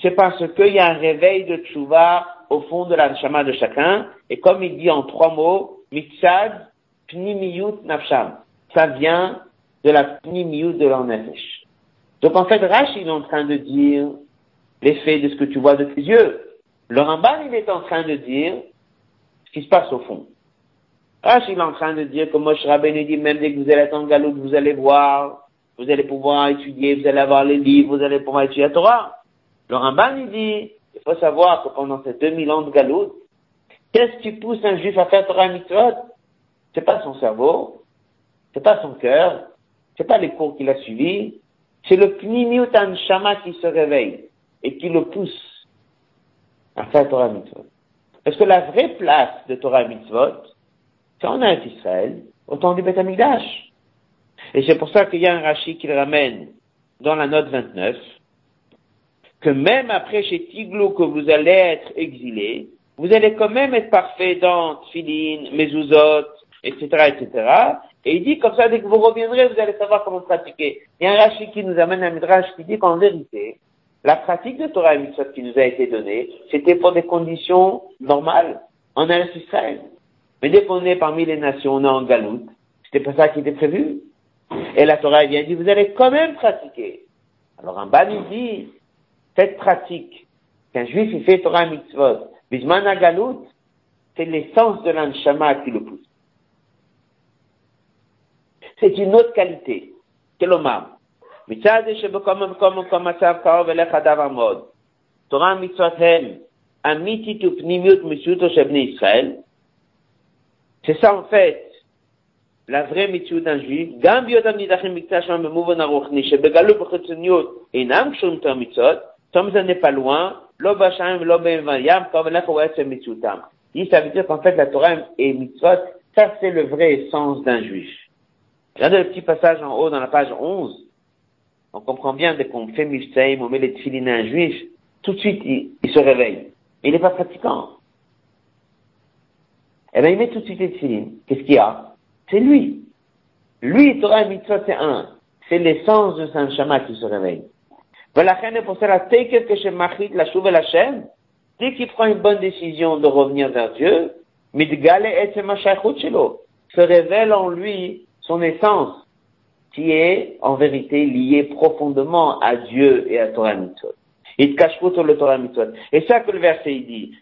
c'est parce qu'il y a un réveil de tchouva au fond de la neshama de chacun, et comme il dit en trois mots, mitzad pnimiyut nafsham. Ça vient de la pnimiyut de leur Donc en fait, Rashi il est en train de dire l'effet de ce que tu vois de tes yeux. Le Ramban, il est en train de dire ce qui se passe au fond. Rashi il est en train de dire, comme Moshe Rabbeinu dit, même dès que vous allez être en galoute, vous allez voir, vous allez pouvoir étudier, vous allez avoir les livres, vous allez pouvoir étudier la Torah. Le Ramban, il dit, il faut savoir que pendant ces 2000 ans de galoute, qu'est-ce qui pousse un juif à faire Torah Mitzvot? C'est pas son cerveau, c'est pas son cœur, c'est pas les cours qu'il a suivis, c'est le Pnimiutan Shama qui se réveille et qui le pousse à faire Torah Mitzvot. Parce que la vraie place de Torah Mitzvot, c'est en Israël, au temps du Beth. Et c'est pour ça qu'il y a un Rashi qui le ramène dans la note 29, que même après chez Tiglou que vous allez être exilé, vous allez quand même être parfait dans Tfilin, Mezuzot, etc., etc. Et il dit comme ça, dès que vous reviendrez, vous allez savoir comment pratiquer. Il y a un Rashi qui nous amène un Midrash qui dit qu'en vérité, la pratique de Torah et Mitzvot qui nous a été donnée, c'était pour des conditions normales, en Israël. Mais dès qu'on est parmi les nations, on est en galoute, c'était pas ça qui était prévu. Et la Torah vient dit, vous allez quand même pratiquer. Alors en bas, il dit, cette pratique, qu'un juif il fait Torah mitzvot, bisman galout, c'est l'essence de l'anshama qui le pousse. C'est une autre qualité. כלומר, מצד זה שבכל מקום ומקום מצב קרוב אליך דבר מאוד. תורה מצוות הם אמיתית ופנימיות מציאותו של בני ישראל. C'est ça en fait la vraie mitzvah d'un juif, גם בהיותם נידחים בקצה שם במובן הרוחני, שבגלות בחיצוניות אינם קשורים את המצוות, comme n'est pas loin. Il ça veut dire qu'en fait, la Torah et mitzvot, ça c'est le vrai essence d'un juif. Regardez le petit passage en haut dans la page 11. On comprend bien dès qu'on fait mishtaim, on met les tfilines à un juif, tout de suite, il, se réveille. Il n'est pas pratiquant. Eh bien, il met tout de suite les tfilines. Qu'est-ce qu'il y a? C'est lui. Lui, Torah et mitzvot, c'est un. C'est l'essence de Saint Shama qui se réveille. Dès qu'il prend une bonne décision de revenir vers Dieu, se en lui son essence, qui est en vérité liée profondément à Dieu et à Torah Mitzvot. Il cache Torah Mitzvot. Et ça que le verset il dit,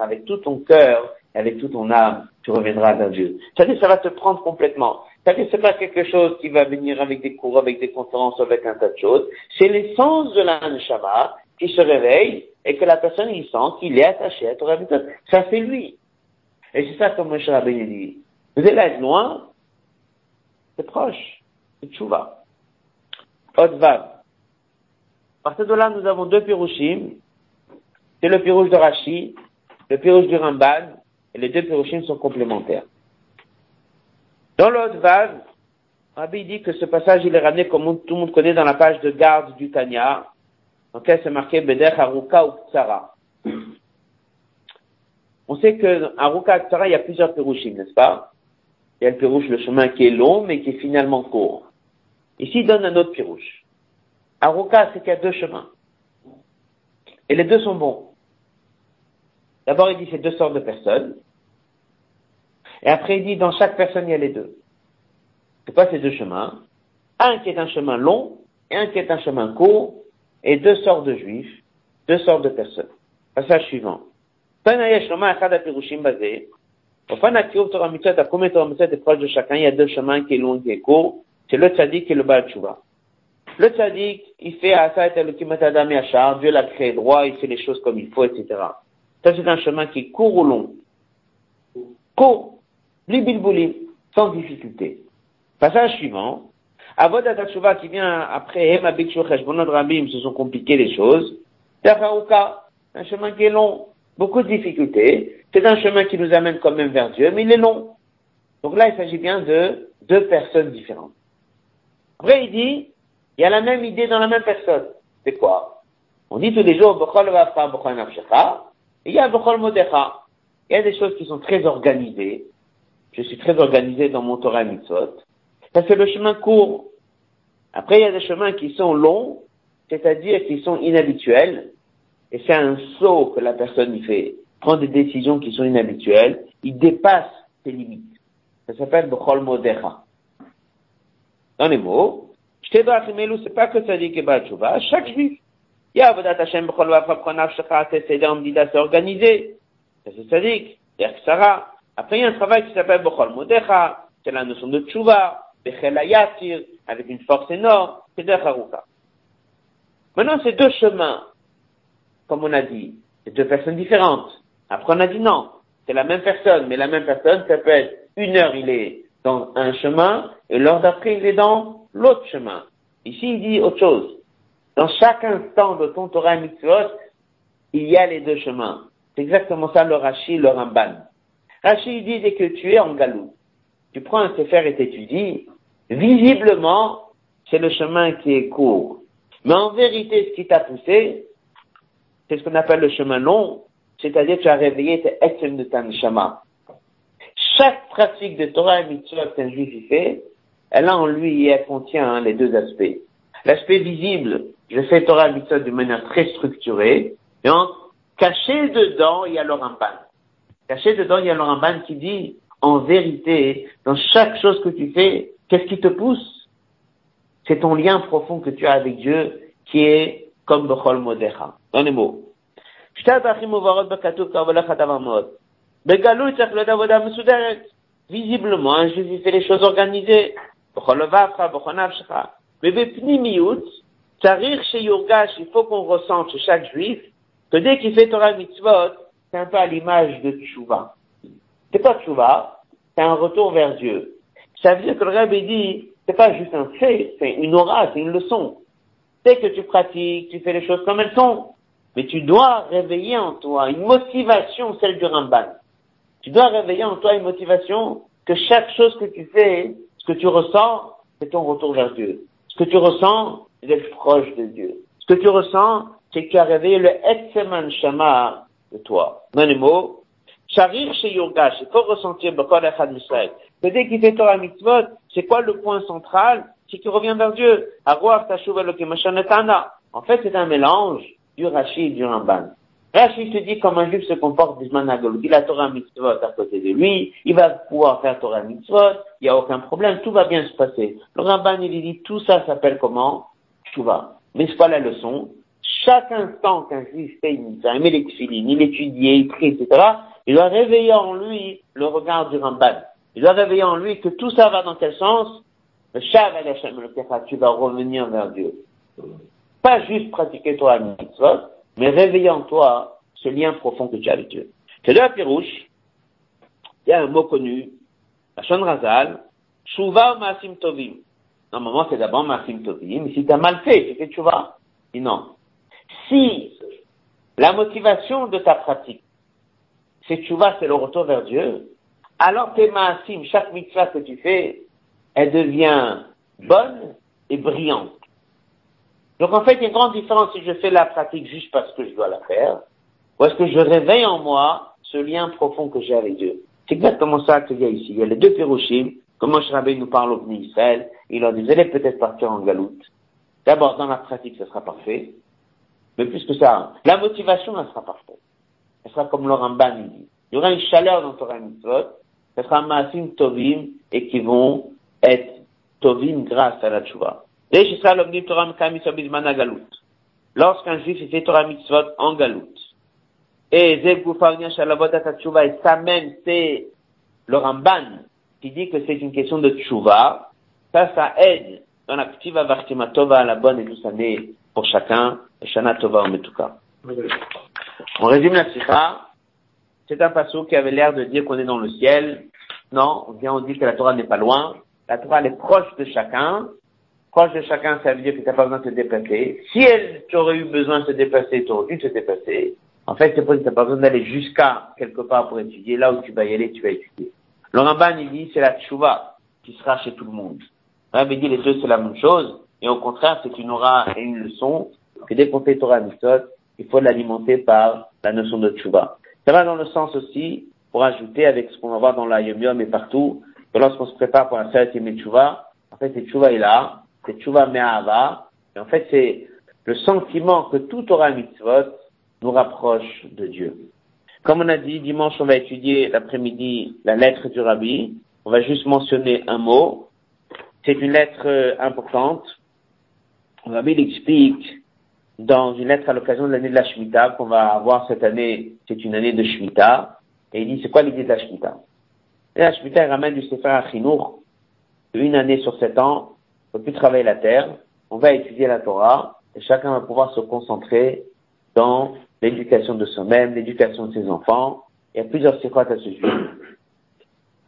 avec tout ton cœur, avec toute ton âme, tu reviendras vers Dieu. Ça dit, ça va te prendre complètement. C'est pas quelque chose qui va venir avec des cours, avec des conférences, avec un tas de choses. C'est l'essence de la Neshama qui se réveille et que la personne il sent qu'il est attaché à Torah Mitzvot. Ça c'est lui. Et c'est ça que Moshe Rabbeinu dit. Vous allez être loin, c'est proche. C'est Tchouva. Otvav. À partir de là, nous avons deux pirushim. C'est le pirouche de Rashi, le pirouche du Ramban, et les deux pirushim sont complémentaires. Dans l'autre vague, Rabbi dit que ce passage, il est ramené comme tout le monde connaît dans la page de garde du Tanya, dans laquelle c'est marqué Beder Haruka ou Tsara. On sait que Haruka Tsara, il y a plusieurs pirushim, n'est-ce pas? Il y a le pirouche, le chemin qui est long, mais qui est finalement court. Ici, il donne un autre pirouche. Haruka, c'est qu'il y a deux chemins. Et les deux sont bons. D'abord, il dit c'est deux sortes de personnes. Et après, il dit dans chaque personne, il y a les deux. C'est quoi ces deux chemins Un qui est un chemin long et un qui est un chemin court, et deux sortes de juifs, deux sortes de personnes. Passage suivant. De chacun, il y a deux chemins qui est long et qui est court. C'est le tzaddik et le Baal Le tzaddik, il fait Asa et Adam Yachar, Dieu l'a créé droit, il fait les choses comme il faut, etc. Ça, c'est un chemin qui est court ou long. Court, blibilboulim, sans difficulté. Passage suivant. Avod Atatsuva qui vient après Ema Bikshu Cheshbonot Rabim, se sont compliquées les choses. Techaouka, un chemin qui est long, beaucoup de difficultés. C'est un chemin qui nous amène quand même vers Dieu, mais il est long. Donc là, il s'agit bien de deux personnes différentes. Après, il dit, il y a la même idée dans la même personne. C'est quoi? On dit tous les jours, il y a. Il y a des choses qui sont très organisées. Je suis très organisé dans mon Torah Mitzvot. Ça, c'est le chemin court. Après, il y a des chemins qui sont longs, c'est-à-dire qui sont inhabituels. Et c'est un saut que la personne y fait. Prend des décisions qui sont inhabituelles. Il dépasse ses limites. Ça s'appelle Bechol Modecha. Dans les mots, dit, c'est pas que ça dit que chaque juif il y a Avodat Hashem B'chol Vafrapronav Shecha c'est organisé. Ça c'est sadique. Sarah. Après, il y a un travail qui s'appelle B'chol Modecha. C'est la notion de Tchouva. Bechel Ayatir, avec une force énorme. C'est de Haruka. Maintenant, c'est deux chemins. Comme on a dit. C'est deux personnes différentes. Après, on a dit non. C'est la même personne. Mais la même personne, ça peut être une heure, il est dans un chemin, et l'heure d'après, il est dans l'autre chemin. Ici, il dit autre chose. Dans chaque instant de ton Torah Mitzvot, il y a les deux chemins. C'est exactement ça le Rashi, le Ramban. Rashi dit dès que tu es en galou, tu prends un sefer et t'étudies, visiblement, c'est le chemin qui est court. Mais en vérité, ce qui t'a poussé, c'est ce qu'on appelle le chemin long, c'est-à-dire tu as réveillé tes etzem de ta Chaque pratique de Torah et Mitzvot qu'un juif fait, elle a en lui et elle contient hein, les deux aspects. L'aspect visible, je fais Torah Mitzvot de manière très structurée, et en, caché dedans, il y a le Ramban. Caché dedans, il y a le Ramban qui dit, en vérité, dans chaque chose que tu fais, qu'est-ce qui te pousse? C'est ton lien profond que tu as avec Dieu, qui est comme Bechol Modecha. Dans les mots. Visiblement, un juif fait les choses organisées. Mais il faut qu'on ressente chez chaque juif que dès qu'il fait Torah Mitzvot, c'est un peu à l'image de Tshuva. C'est pas Tshuva, c'est un retour vers Dieu. Ça veut dire que le Rabbi dit, c'est pas juste un fait, c'est une aura, c'est une leçon. Dès que tu pratiques, tu fais les choses comme elles sont. Mais tu dois réveiller en toi une motivation, celle du Ramban. Tu dois réveiller en toi une motivation que chaque chose que tu fais, ce que tu ressens, c'est ton retour vers Dieu. Ce que tu ressens, d'être proche de Dieu. Ce que tu ressens, c'est que tu as réveillé le Etseman Shama de toi. Mots, Charir chez Yogash, il faut ressentir Bakar Echad Israël. Que dès qu'il fait Torah Mitzvot, c'est quoi le point central? si tu reviens vers Dieu. En fait, c'est un mélange du Rashi et du Ramban. Rashi te dit comme un juif se comporte Bisman Il a Torah mitzvot à côté de lui, il va pouvoir faire Torah mitzvot, il n'y a aucun problème, tout va bien se passer. Le Ramban, il dit tout ça s'appelle comment? Chouva. Mais c'est pas la leçon. Chaque instant qu'un fait une mitzvah, il les il prie, etc., il doit réveiller en lui le regard du Ramban. Il doit réveiller en lui que tout ça va dans quel sens? Le Shav le tu vas revenir vers Dieu. Pas juste pratiquer Torah mitzvot, mais réveiller en toi ce lien profond que tu as avec Dieu. C'est de la pirouche, il y a un mot connu, la Shon Razal, Shuva Maasim Tovim. Normalement, c'est d'abord Maasim Tovim, si tu as mal fait, tu fais Shuva. Dis non. Si la motivation de ta pratique, c'est Shuva, c'est le retour vers Dieu, alors tes Maasim, chaque mitzvah que tu fais, elle devient bonne et brillante. Donc en fait, il y a une grande différence si je fais la pratique juste parce que je dois la faire, ou est-ce que je réveille en moi ce lien profond que j'ai avec Dieu. C'est exactement ça qu'il y a ici. Il y a les deux Pérochim, comme Moshe Rabbein nous parle au Israël, il leur dit, vous allez peut-être partir en galoute. D'abord, dans la pratique, ce sera parfait. Mais plus que ça, la motivation, elle sera parfaite. Elle sera comme le Ramban dit. Il y aura une chaleur dans Torah Mitzvot. Ce sera Maasim Tovim et qui vont être Tovim grâce à la Tchouva. Lorsqu'un juif fait Torah mitzvot en galout, et et ça même c'est le Ramban qui dit que c'est une question de tchouva, ça, ça aide dans la tova à la bonne et douce année pour chacun, shana tova en On résume la sikha. C'est un passage qui avait l'air de dire qu'on est dans le ciel. Non, on on dit que la Torah n'est pas loin. La Torah, elle est proche de chacun proche de chacun, ça veut dire que tu n'as pas besoin de te déplacer. Si elle, tu aurais eu besoin de se déplacer, tu aurais dû te déplacer. En fait, c'est pas que tu n'as pas besoin d'aller jusqu'à quelque part pour étudier. Là où tu vas y aller, tu vas étudier. Le Ramban, il dit, c'est la tchouva qui sera chez tout le monde. Le dit, les deux, c'est la même chose. Et au contraire, c'est une aura et une leçon que dès qu'on fait Torah Mitzvot, il faut l'alimenter par la notion de tchouva. Ça va dans le sens aussi, pour ajouter avec ce qu'on va voir dans la Yom Yom et partout, que lorsqu'on se prépare pour la fête Tchouva, en fait, cette tchouva est là, c'est Tshuva Me'ava. Et en fait, c'est le sentiment que tout Torah Mitzvot nous rapproche de Dieu. Comme on a dit, dimanche, on va étudier l'après-midi la lettre du Rabbi. On va juste mentionner un mot. C'est une lettre euh, importante. Rabbi l'explique dans une lettre à l'occasion de l'année de la Shemitah qu'on va avoir cette année. C'est une année de Shemitah. Et il dit, c'est quoi l'idée de la Shemitah? Et la Shemitah, ramène du Sefer Achinour, une année sur sept ans, on peut plus travailler la terre, on va étudier la Torah, et chacun va pouvoir se concentrer dans l'éducation de soi-même, l'éducation de ses enfants. Il y a plusieurs secrets à ce sujet.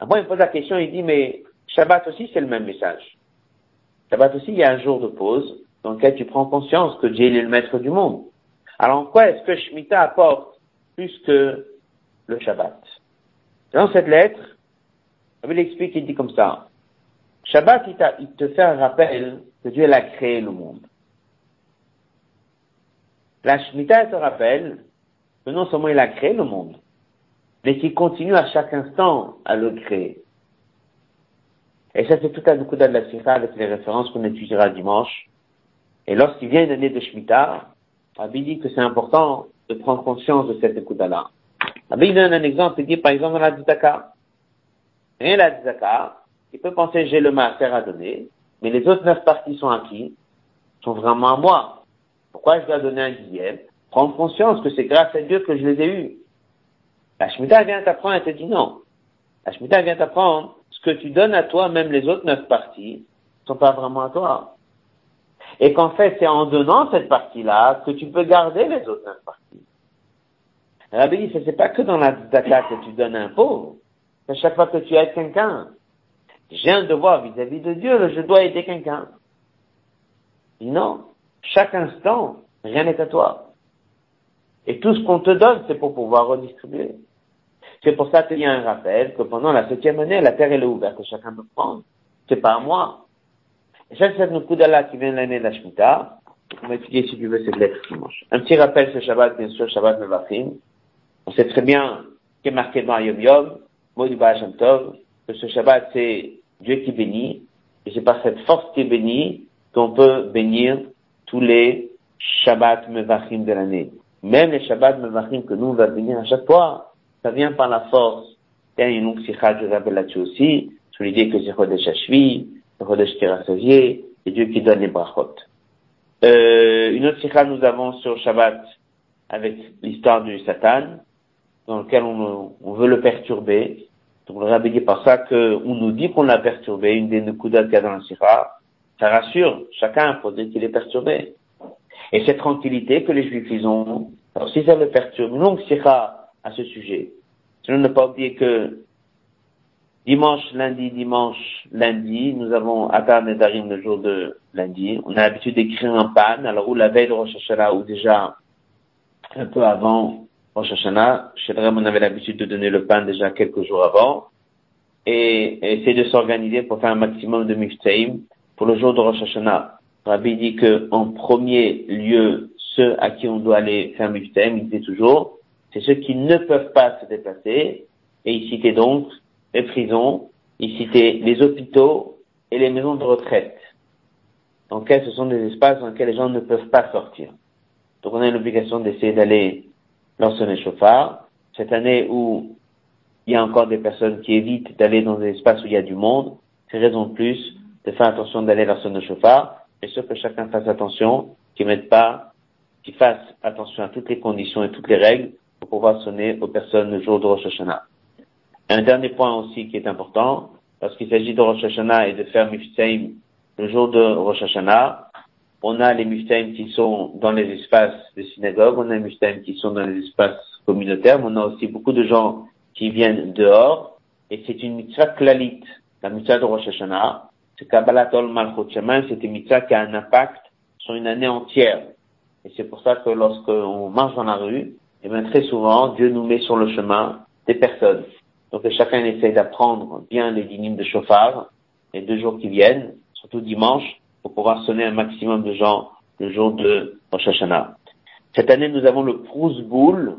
Après, il pose la question, il dit, mais Shabbat aussi, c'est le même message. Shabbat aussi, il y a un jour de pause dans lequel tu prends conscience que Dieu est le maître du monde. Alors, en quoi est-ce que Shemitah apporte plus que le Shabbat? Dans cette lettre, il explique, il dit comme ça. Shabbat, il, te fait un rappel que Dieu a créé le monde. La Shemitah te rappelle que non seulement il a créé le monde, mais qu'il continue à chaque instant à le créer. Et ça, c'est tout un coup de la avec les références qu'on étudiera dimanche. Et lorsqu'il vient une année de Shemitah, Rabbi dit que c'est important de prendre conscience de cette écoute-là. Rabbi donne un exemple, il dit par exemple la Dizaka. Et la il peut penser j'ai le maaser à donner, mais les autres neuf parties sont acquis, sont vraiment à moi. Pourquoi je dois donner un dixième? Prendre conscience que c'est grâce à Dieu que je les ai eus. La Shemitah vient t'apprendre et te dit non. La Shemitah vient t'apprendre ce que tu donnes à toi, même les autres neuf parties, sont pas vraiment à toi. Et qu'en fait, c'est en donnant cette partie-là que tu peux garder les autres parties. Rabbi dit, c'est pas que dans la data que tu donnes un pauvre. C'est chaque fois que tu aides quelqu'un. J'ai un devoir vis-à-vis de Dieu, je dois aider quelqu'un. Non. Chaque instant, rien n'est à toi. Et tout ce qu'on te donne, c'est pour pouvoir redistribuer. C'est pour ça qu'il y a un rappel que pendant la septième année, la terre est ouverte et chacun peut prendre. C'est pas à moi. Et ça, c'est notre coup d'Allah qui vient de l'année de la Shemitah. On va étudier, si tu veux, cette lettre dimanche. Un petit rappel, ce Shabbat, bien sûr, Shabbat Mevachim. On sait très bien qu'il est marqué dans Yom Yom, du Tov, que ce Shabbat, c'est Dieu qui bénit. Et c'est par cette force qui est bénie qu'on peut bénir tous les Shabbat Mevachim de l'année. Même les Shabbat Mevachim que nous, on va bénir à chaque fois, ça vient par la force. Il y a une là-dessus aussi, sur l'idée que c'est Chodesh Dieu qui donne les brachot. Euh, une autre sikha nous avons sur Shabbat avec l'histoire du Satan, dans lequel on, veut le perturber. Donc le rabbi par ça qu'on nous dit qu'on l'a perturbé, une des Nekudat qu'il y a dans la sikha, ça rassure chacun pour dire qu'il est perturbé. Et cette tranquillité que les Juifs ils ont, alors si ça le perturbe, une longue sikha à ce sujet. Sinon, ne pas oublier que dimanche, lundi, dimanche, lundi, nous avons Atar Nedarim le jour de lundi. On a l'habitude d'écrire un pan, alors où la veille de Rosh Hashanah, ou déjà un peu avant Rosh Hashanah, chez Rem, on avait l'habitude de donner le pain déjà quelques jours avant, et, essayer de s'organiser pour faire un maximum de miftaim pour le jour de Rosh Hashanah. Rabbi dit que en premier lieu, ceux à qui on doit aller faire miftaim, il dit toujours, c'est ceux qui ne peuvent pas se déplacer, et il citait donc les prisons, il citait les hôpitaux et les maisons de retraite. Donc, ce sont des espaces dans lesquels les gens ne peuvent pas sortir. Donc, on a l'obligation d'essayer d'aller lancer les chauffards. Cette année où il y a encore des personnes qui évitent d'aller dans des espaces où il y a du monde, c'est raison de plus de faire attention d'aller lancer le chauffard, et ce que chacun fasse attention, qu'il mette pas, qu'il fasse attention à toutes les conditions et toutes les règles pour pouvoir sonner aux personnes le jour de Rosh Hashanah. Un dernier point aussi qui est important, lorsqu'il s'agit de Rosh Hashanah et de faire Miftaim le jour de Rosh Hashanah, on a les Miftaim qui sont dans les espaces de synagogue, on a les Miftaim qui sont dans les espaces communautaires, mais on a aussi beaucoup de gens qui viennent dehors, et c'est une mitzvah klalit, la mitzvah de Rosh Hashanah, c'est Kabbalatol Malchut Shemayim, c'est une mitzvah qui a un impact sur une année entière. Et c'est pour ça que lorsqu'on marche dans la rue, et eh bien très souvent, Dieu nous met sur le chemin des personnes. Donc chacun essaye d'apprendre bien les dynimes de chauffard les deux jours qui viennent, surtout dimanche, pour pouvoir sonner un maximum de gens le jour de Rosh. Cette année, nous avons le Proust Bowl.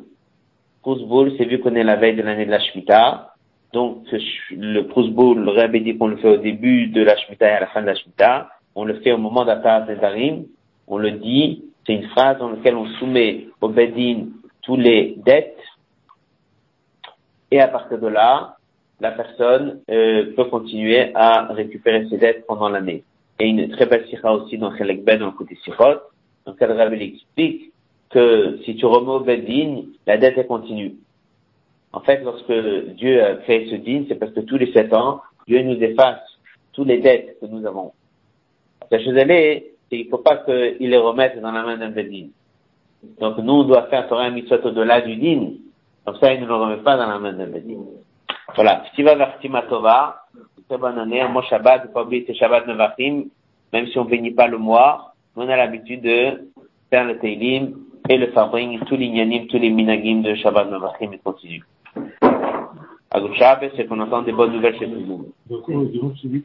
C'est vu qu'on est la veille de l'année de la Shemitah. Donc, le Proust le Rabbi dit qu'on le fait au début de la Shemitah et à la fin de la Shemitah. On le fait au moment d'Atar Nedarim. On le dit. C'est une phrase dans laquelle on soumet au Bedin tous les dettes. Et à partir de là, la personne euh, peut continuer à récupérer ses dettes pendant l'année. Et une très belle aussi dans Chelek Ben, dans le côté sikhot, dans lequel Rabbi explique que si tu remets au Bedin, la dette est continue. En fait, lorsque Dieu a créé ce din, c'est parce que tous les sept ans, Dieu nous efface tous les dettes que nous avons. La chose elle est, c'est qu'il ne faut pas qu'il les remette dans la main d'un Bedin. Donc nous, on doit faire Torah Mitzvot au-delà du din. Comme ça, il ne le remet pas dans la main d'un Bedin. Voilà. Ftiva Vartima Tova. Très bonne année. Un mois Shabbat. Pas oublier c'est Shabbat Nevarim. Même si on bénit pas le mois, on a l'habitude de faire le Teilim et le Fabring, tous les Nyanim, tous les Minagim de Shabbat Nevarim et continue. À Gouchab, c'est qu'on entend des bonnes nouvelles chez tout le.